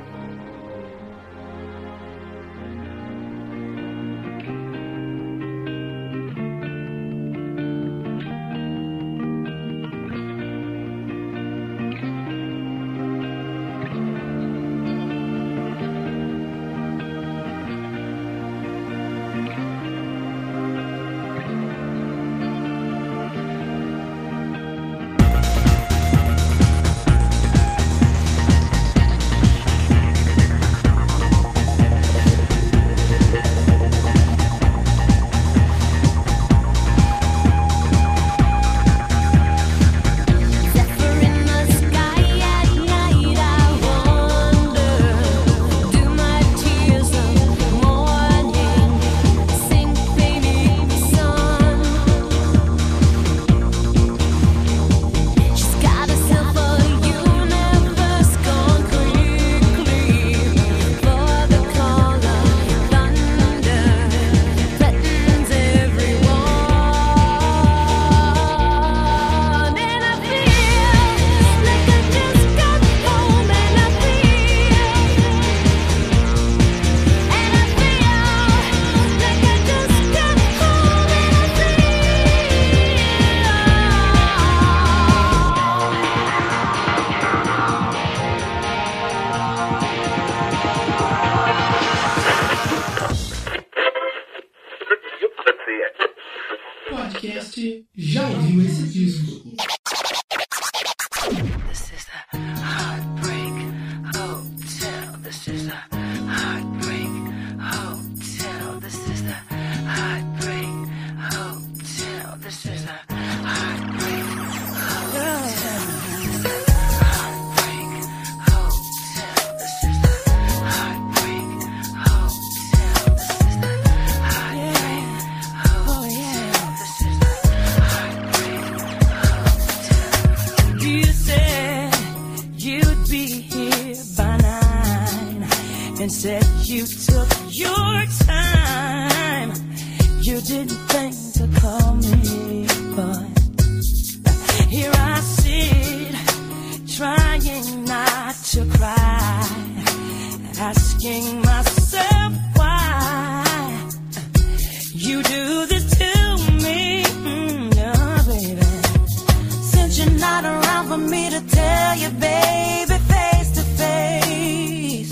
For me to tell you, baby, face to face.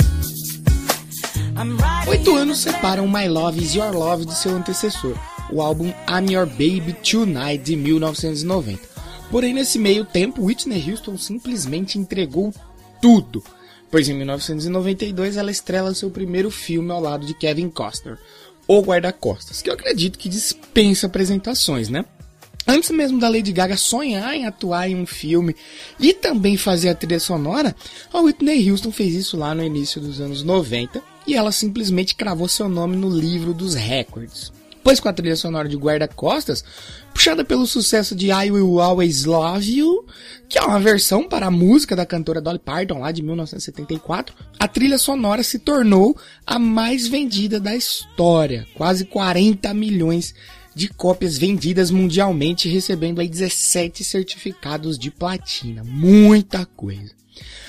Oito anos separam My Love Is Your Love de seu antecessor, o álbum I'm Your Baby Tonight de 1990. Porém, nesse meio tempo, Whitney Houston simplesmente entregou tudo, pois em 1992 ela estrela seu primeiro filme ao lado de Kevin Costner, O Guarda-Costas, que eu acredito que dispensa apresentações, né? Antes mesmo da Lady Gaga sonhar em atuar em um filme e também fazer a trilha sonora, a Whitney Houston fez isso lá no início dos anos 90 e ela simplesmente cravou seu nome no livro dos recordes. Pois com a trilha sonora de Guarda-Costas, puxada pelo sucesso de I Will Always Love You, que é uma versão para a música da cantora Dolly Parton lá de 1974, a trilha sonora se tornou a mais vendida da história, quase 40 milhões de cópias vendidas mundialmente, recebendo aí 17 certificados de platina. Muita coisa.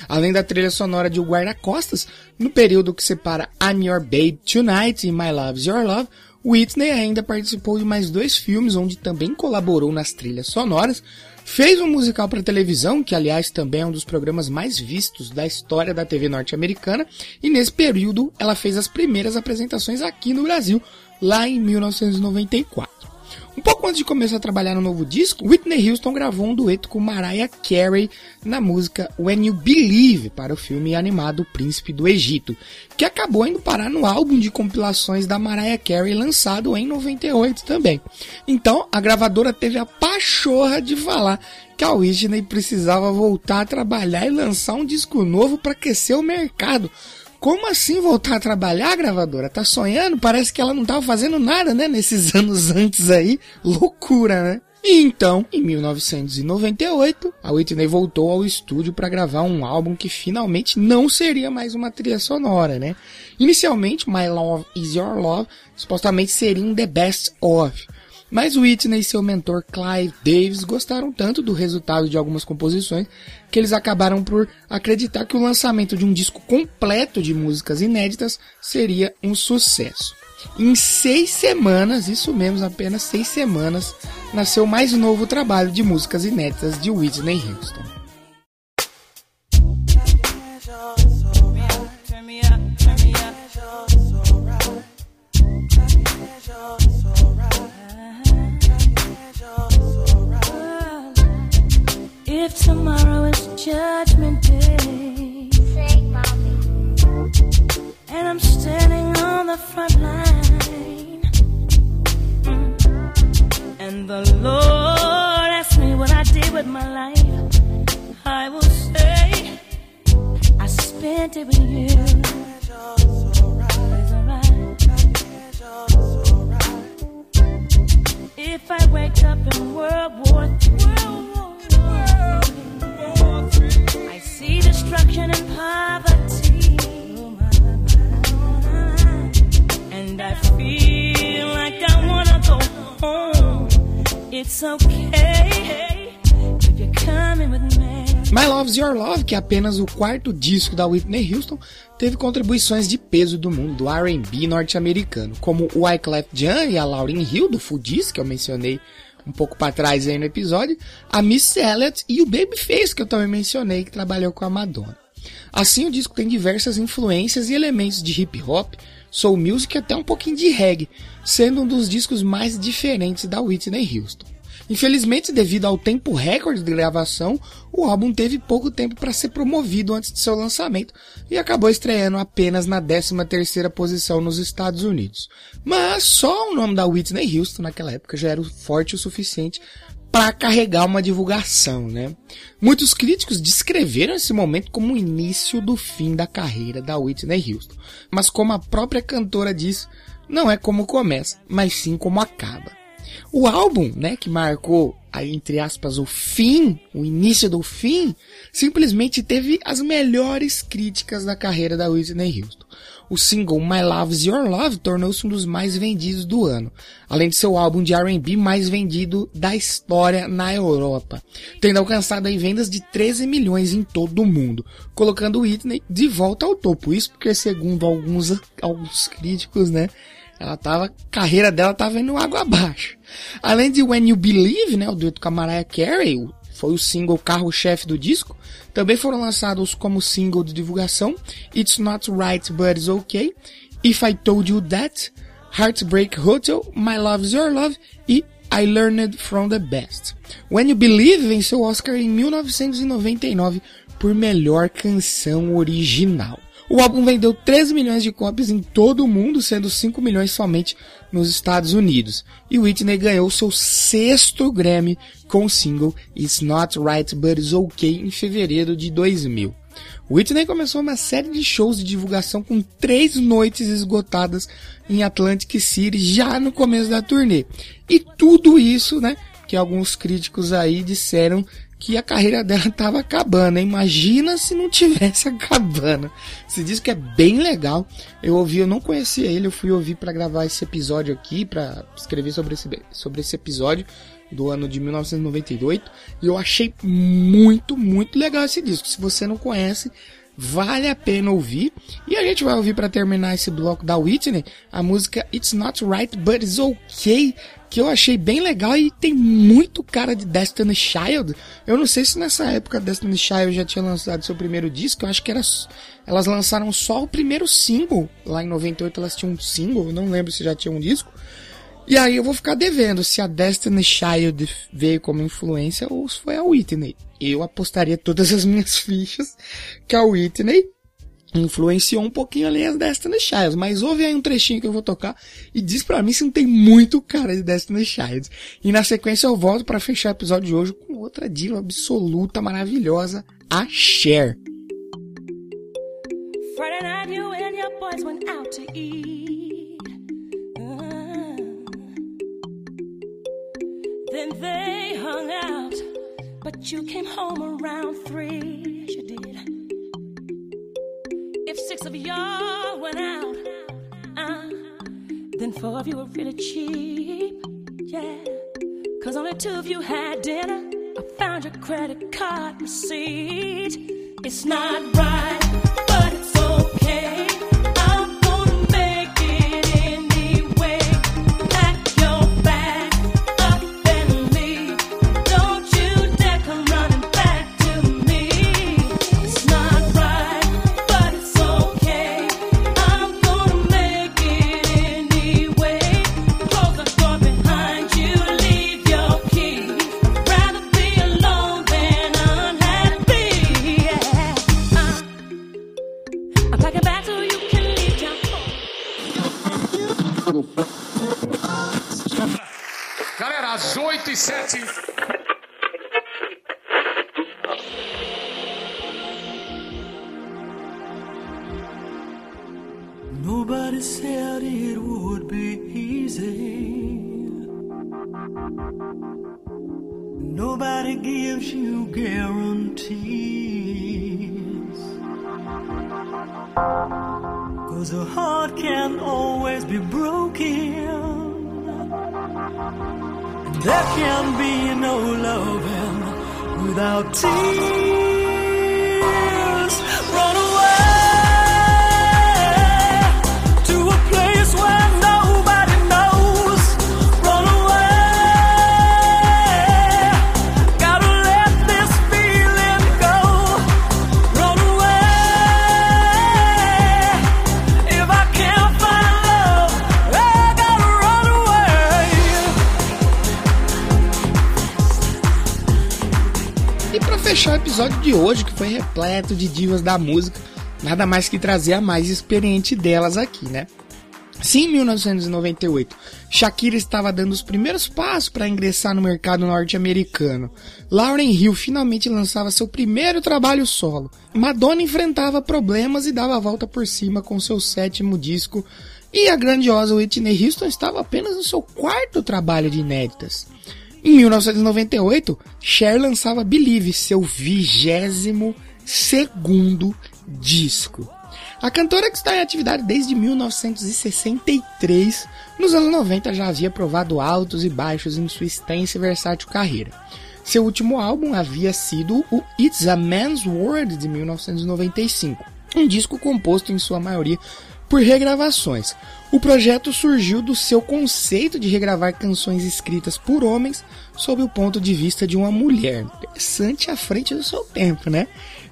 Além da trilha sonora de O Guarda-Costas, no período que separa I'm Your Babe Tonight e My Love's Your Love, Whitney ainda participou de mais dois filmes onde também colaborou nas trilhas sonoras, Fez um musical para televisão, que aliás também é um dos programas mais vistos da história da TV norte-americana, e nesse período ela fez as primeiras apresentações aqui no Brasil, lá em 1994. Um pouco antes de começar a trabalhar no novo disco, Whitney Houston gravou um dueto com Mariah Carey na música When You Believe para o filme animado Príncipe do Egito, que acabou indo parar no álbum de compilações da Mariah Carey lançado em 98 também. Então, a gravadora teve a pachorra de falar que a Whitney precisava voltar a trabalhar e lançar um disco novo para aquecer o mercado. Como assim voltar a trabalhar, gravadora? Tá sonhando? Parece que ela não tava fazendo nada, né? Nesses (laughs) anos antes aí. Loucura, né? E então, em 1998, a Whitney voltou ao estúdio para gravar um álbum que finalmente não seria mais uma trilha sonora, né? Inicialmente, My Love Is Your Love supostamente seria um The Best Of, mas Whitney e seu mentor Clive Davis gostaram tanto do resultado de algumas composições que eles acabaram por acreditar que o lançamento de um disco completo de músicas inéditas seria um sucesso. Em seis semanas, isso mesmo, apenas seis semanas, nasceu o mais novo trabalho de músicas inéditas de Whitney Houston. Judgment day. And I'm standing on the front line. Mm, and the Lord asks me what I did with my life, I will say I spent it with you. It's alright. If I wake up in World War III, see destruction and poverty, and I feel like I wanna go home. It's okay. My Love's Your Love, que é apenas o quarto disco da Whitney Houston, teve contribuições de peso do mundo do R&B norte-americano, como o Wyclef Jean e a Lauryn Hill do Fugees, que eu mencionei um pouco para trás aí no episódio, a Miss Elliott e o Babyface, que eu também mencionei, que trabalhou com a Madonna. Assim, o disco tem diversas influências e elementos de hip hop, soul music e até um pouquinho de reggae, sendo um dos discos mais diferentes da Whitney Houston. Infelizmente, devido ao tempo recorde de gravação, o álbum teve pouco tempo para ser promovido antes de seu lançamento e acabou estreando apenas na 13ª posição nos Estados Unidos. Mas só o nome da Whitney Houston naquela época já era forte o suficiente para carregar uma divulgação, né? Muitos críticos descreveram esse momento como o início do fim da carreira da Whitney Houston, mas como a própria cantora diz, não é como começa, mas sim como acaba. O álbum, né, que marcou aí entre aspas o fim, o início do fim, simplesmente teve as melhores críticas da carreira da Whitney Houston. O single My Love's Your Love tornou-se um dos mais vendidos do ano, além de ser o álbum de R&B mais vendido da história na Europa, tendo alcançado aí vendas de 13 milhões em todo o mundo, colocando Whitney de volta ao topo. Isso porque segundo alguns alguns críticos, né, ela tava, carreira dela tava indo água abaixo. Além de When You Believe, né, o dueto com a Mariah Carey, foi o single carro-chefe do disco, também foram lançados como single de divulgação It's Not Right But It's Okay, If I Told You That, Heartbreak Hotel, My Love's Your Love e I Learned From The Best. When You Believe venceu o Oscar em 1999 por melhor canção original. O álbum vendeu 13 milhões de cópias em todo o mundo, sendo 5 milhões somente nos Estados Unidos. E Whitney ganhou seu sexto Grammy com o single It's Not Right But It's Okay em fevereiro de 2000. Whitney começou uma série de shows de divulgação com três noites esgotadas em Atlantic City já no começo da turnê. E tudo isso, né, que alguns críticos aí disseram que a carreira dela (laughs) estava acabando. Imagina se não tivesse (laughs) acabando. Esse disco é bem legal. Eu ouvi, eu não conhecia ele, eu fui ouvir para gravar esse episódio aqui, para escrever sobre esse, sobre esse episódio do ano de 1998 e eu achei muito, muito legal esse disco. Se você não conhece, vale a pena ouvir. E a gente vai ouvir para terminar esse bloco da Whitney a música It's Not Right But It's Okay, que eu achei bem legal e tem muito cara de Destiny Child. Eu não sei se nessa época Destiny Child já tinha lançado seu primeiro disco, eu acho que era elas lançaram só o primeiro single. Lá em 98 elas tinham um single, não lembro se já tinha um disco. E aí eu vou ficar devendo se a Destiny Child veio como influência ou se foi a Whitney. Eu apostaria todas as minhas (laughs) fichas que a Whitney influenciou um pouquinho ali as Destiny Childs, mas ouve aí um trechinho que eu vou tocar e diz para mim se não tem muito cara de Destiny Childs. E na sequência eu volto para fechar o episódio de hoje com outra diva absoluta maravilhosa, a Cher. Uh-huh. Then they hung out, but you came home around of y'all went out, uh, then four of you were really cheap. Yeah, cause only two of you had dinner. I found your credit card receipt. It's not right, de hoje, que foi repleto de divas da música, nada mais que trazer a mais experiente delas aqui, né? Sim, em 1998, Shakira estava dando os primeiros passos para ingressar no mercado norte-americano. Lauryn Hill finalmente lançava seu primeiro trabalho solo. Madonna enfrentava problemas e dava a volta por cima com seu sétimo disco. E a grandiosa Whitney Houston estava apenas no seu quarto trabalho de inéditas. Em 1998, Cher lançava Believe, seu vigésimo segundo disco. A cantora que está em atividade desde 1963, nos anos 90 já havia provado altos e baixos em sua extensa e versátil carreira. Seu último álbum havia sido o It's a Man's World de 1995, um disco composto em sua maioria por regravações. O projeto surgiu do seu conceito de regravar canções escritas por homens sob o ponto de vista de uma mulher. Interessante à frente do seu tempo, né?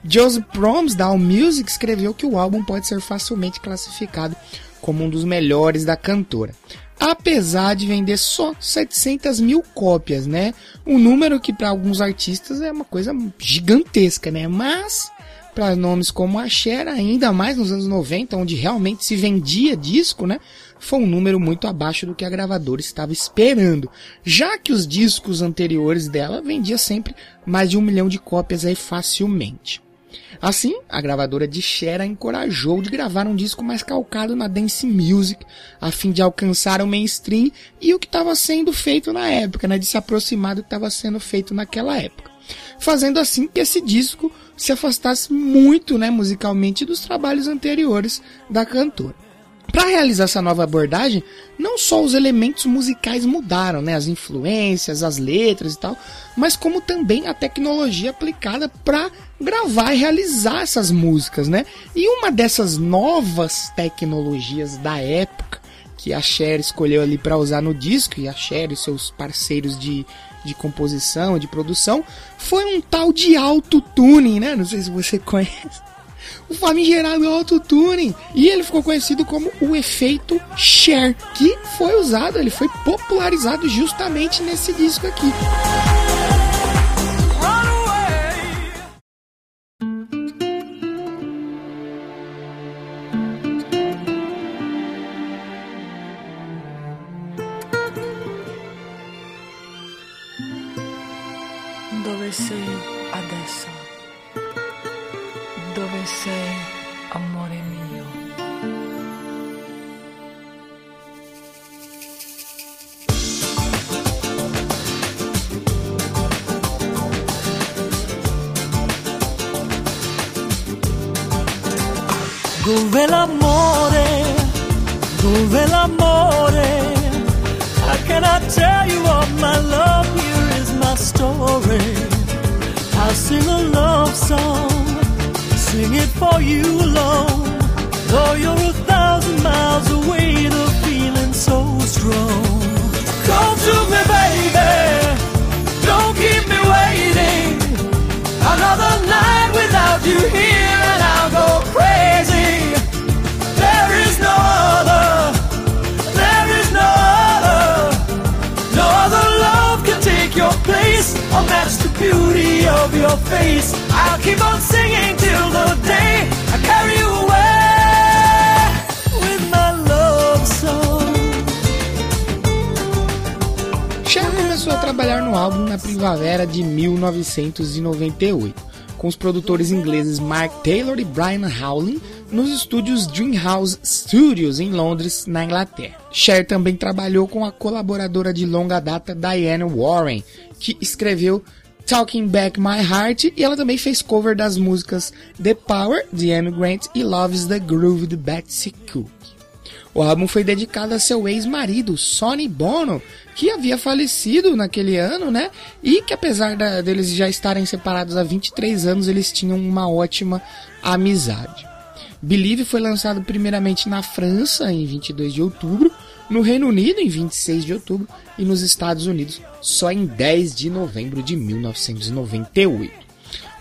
Joseph Proms da AllMusic escreveu que o álbum pode ser facilmente classificado como um dos melhores da cantora. Apesar de vender só 700 mil cópias, né? Um número que para alguns artistas é uma coisa gigantesca, né? Mas para nomes como a Cher, ainda mais nos anos 90, onde realmente se vendia disco, né? Foi um número muito abaixo do que a gravadora estava esperando, já que os discos anteriores dela vendia sempre mais de um milhão de cópias aí facilmente. Assim, a gravadora de Cher a encorajou de gravar um disco mais calcado na dance music, a fim de alcançar o mainstream e o que estava sendo feito na época, né, de se aproximar do que estava sendo feito naquela época. Fazendo assim que esse disco se afastasse muito, né, musicalmente dos trabalhos anteriores da cantora. Para realizar essa nova abordagem, não só os elementos musicais mudaram, né, as influências, as letras e tal, mas como também a tecnologia aplicada para gravar e realizar essas músicas, né? E uma dessas novas tecnologias da época que a Cher escolheu ali para usar no disco, e a Cher e seus parceiros de, de composição, de produção, foi um tal de autotune, né? Não sei se você (laughs) conhece. O famigerado autotune. E ele ficou conhecido como o efeito Cher, que foi usado, ele foi popularizado justamente nesse disco aqui. Dove Dove l'amore? Eh. How can I tell you of my love? Here is my story. I'll sing a love song, sing it for you alone. Though you're a thousand miles away, the feeling's so strong. Come to me, baby. Don't keep me waiting. Another night without you here, and I'll go crazy. Or match the beauty of your face. I'll keep on singing till the day I carry you away with my love song. Começou a trabalhar no álbum na primavera de 1998, com os produtores ingleses Mark Taylor e Brian Howling nos estúdios Dreamhouse Studios em Londres, na Inglaterra. Cher também trabalhou com a colaboradora de longa data Diane Warren, que escreveu Talking Back My Heart e ela também fez cover das músicas The Power de Amy Grant e Love's the Groove de Betsy Cook. O álbum foi dedicado a seu ex-marido, Sonny Bono, que havia falecido naquele ano, né? E que apesar da- deles já estarem separados há 23 anos, eles tinham uma ótima amizade. Believe foi lançado primeiramente na França em 22 de outubro, no Reino Unido em 26 de outubro e nos Estados Unidos só em 10 de novembro de 1998.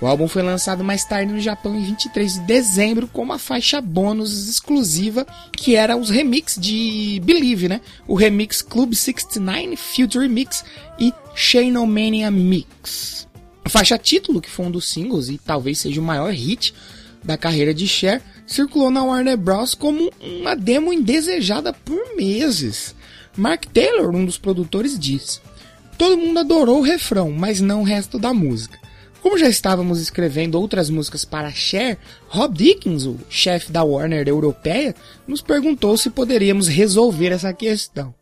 O álbum foi lançado mais tarde no Japão em 23 de dezembro com uma faixa bônus exclusiva que era os remix de Believe, né? O remix Club 69, Future Mix e Shainomania Mix. A faixa título, que foi um dos singles e talvez seja o maior hit da carreira de Cher, circulou na Warner Bros. como uma demo indesejada por meses. Mark Taylor, um dos produtores, diz: Todo mundo adorou o refrão, mas não o resto da música. Como já estávamos escrevendo outras músicas para Cher, Rob Dickens, o chefe da Warner europeia, nos perguntou se poderíamos resolver essa questão.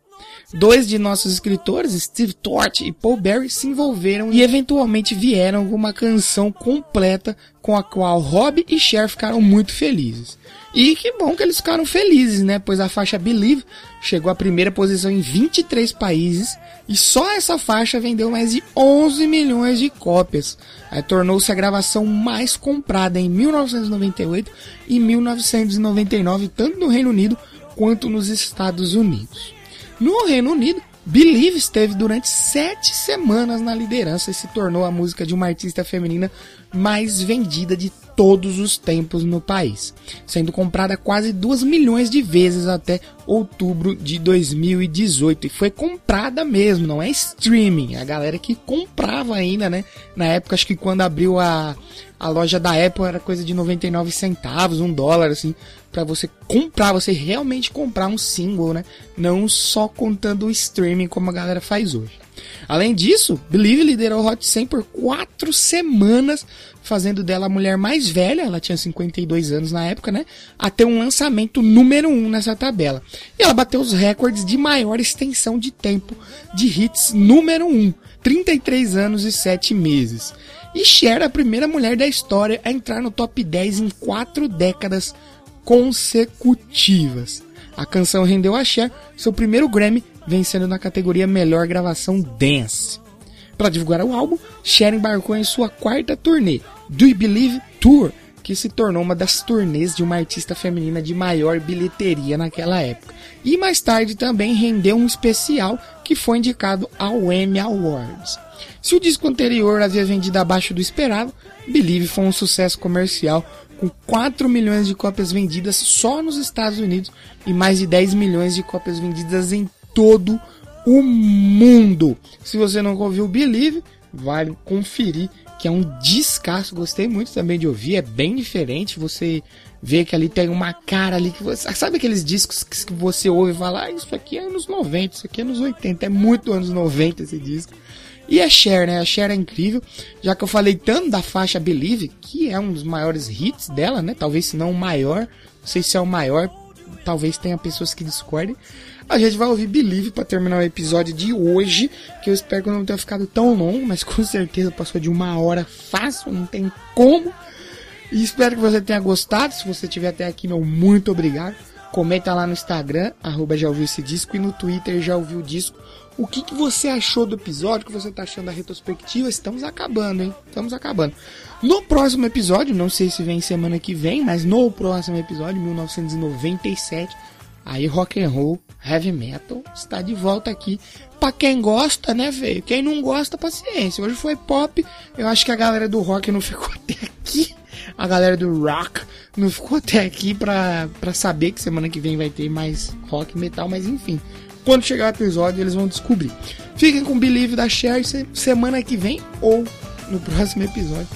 Dois de nossos escritores, Steve Torch e Paul Berry, se envolveram e eventualmente vieram com uma canção completa com a qual Rob e Cher ficaram muito felizes. E que bom que eles ficaram felizes, né? Pois a faixa Believe chegou à primeira posição em 23 países e só essa faixa vendeu mais de 11 milhões de cópias. Aí Tornou-se a gravação mais comprada em 1998 e 1999, tanto no Reino Unido quanto nos Estados Unidos. No Reino Unido, Believe esteve durante sete semanas na liderança e se tornou a música de uma artista feminina mais vendida de todos os tempos no país, sendo comprada quase 2 milhões de vezes até outubro de 2018. E foi comprada mesmo, não é streaming. A galera que comprava ainda, né? Na época, acho que quando abriu a, a loja da Apple era coisa de 99 centavos, um dólar, assim, para você comprar, você realmente comprar um single, né? Não só contando o streaming como a galera faz hoje. Além disso, Believe liderou o Hot 100 por quatro semanas, fazendo dela a mulher mais velha, ela tinha 52 anos na época, né? A ter um lançamento número 1 um nessa tabela. E ela bateu os recordes de maior extensão de tempo de hits número 1, um, 33 anos e 7 meses. E Cher a primeira mulher da história a entrar no top 10 em quatro décadas consecutivas. A canção rendeu a Cher seu primeiro Grammy, vencendo na categoria Melhor Gravação Dance. Para divulgar o álbum, Cher embarcou em sua quarta turnê, Do You Believe Tour, que se tornou uma das turnês de uma artista feminina de maior bilheteria naquela época. E mais tarde também rendeu um especial que foi indicado ao Emmy Awards. Se o disco anterior havia vendido abaixo do esperado, Believe foi um sucesso comercial com 4 milhões de cópias vendidas só nos Estados Unidos e mais de 10 milhões de cópias vendidas em todo o mundo. Se você não ouviu Believe, vale conferir que é um descasso. Gostei muito também de ouvir, é bem diferente. Você vê que ali tem uma cara ali que você. Sabe aqueles discos que você ouve e fala, ah, isso aqui é anos 90, isso aqui é anos 80, é muito anos 90 esse disco. E a Cher, né? A Cher é incrível. Já que eu falei tanto da faixa Believe, que é um dos maiores hits dela, né? Talvez se não o maior. Não sei se é o maior. Talvez tenha pessoas que discordem. A gente vai ouvir Believe para terminar o episódio de hoje. Que eu espero que não tenha ficado tão longo, mas com certeza passou de uma hora fácil, não tem como. E espero que você tenha gostado. Se você estiver até aqui, meu muito obrigado. Comenta lá no Instagram, arroba já ouviu esse disco, e no Twitter já ouviu o disco. O que, que você achou do episódio? O que você está achando da retrospectiva? Estamos acabando, hein? Estamos acabando. No próximo episódio, não sei se vem semana que vem, mas no próximo episódio, 1997, aí rock and roll, heavy metal está de volta aqui. Pra quem gosta, né, velho? Quem não gosta, paciência. Hoje foi pop. Eu acho que a galera do rock não ficou (laughs) até aqui. A galera do rock não ficou até aqui pra, pra saber que semana que vem vai ter mais rock metal, mas enfim. Quando chegar o episódio, eles vão descobrir. Fiquem com o Believe da Cher se- semana que vem ou no próximo episódio.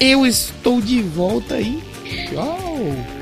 Eu estou de volta aí. Tchau!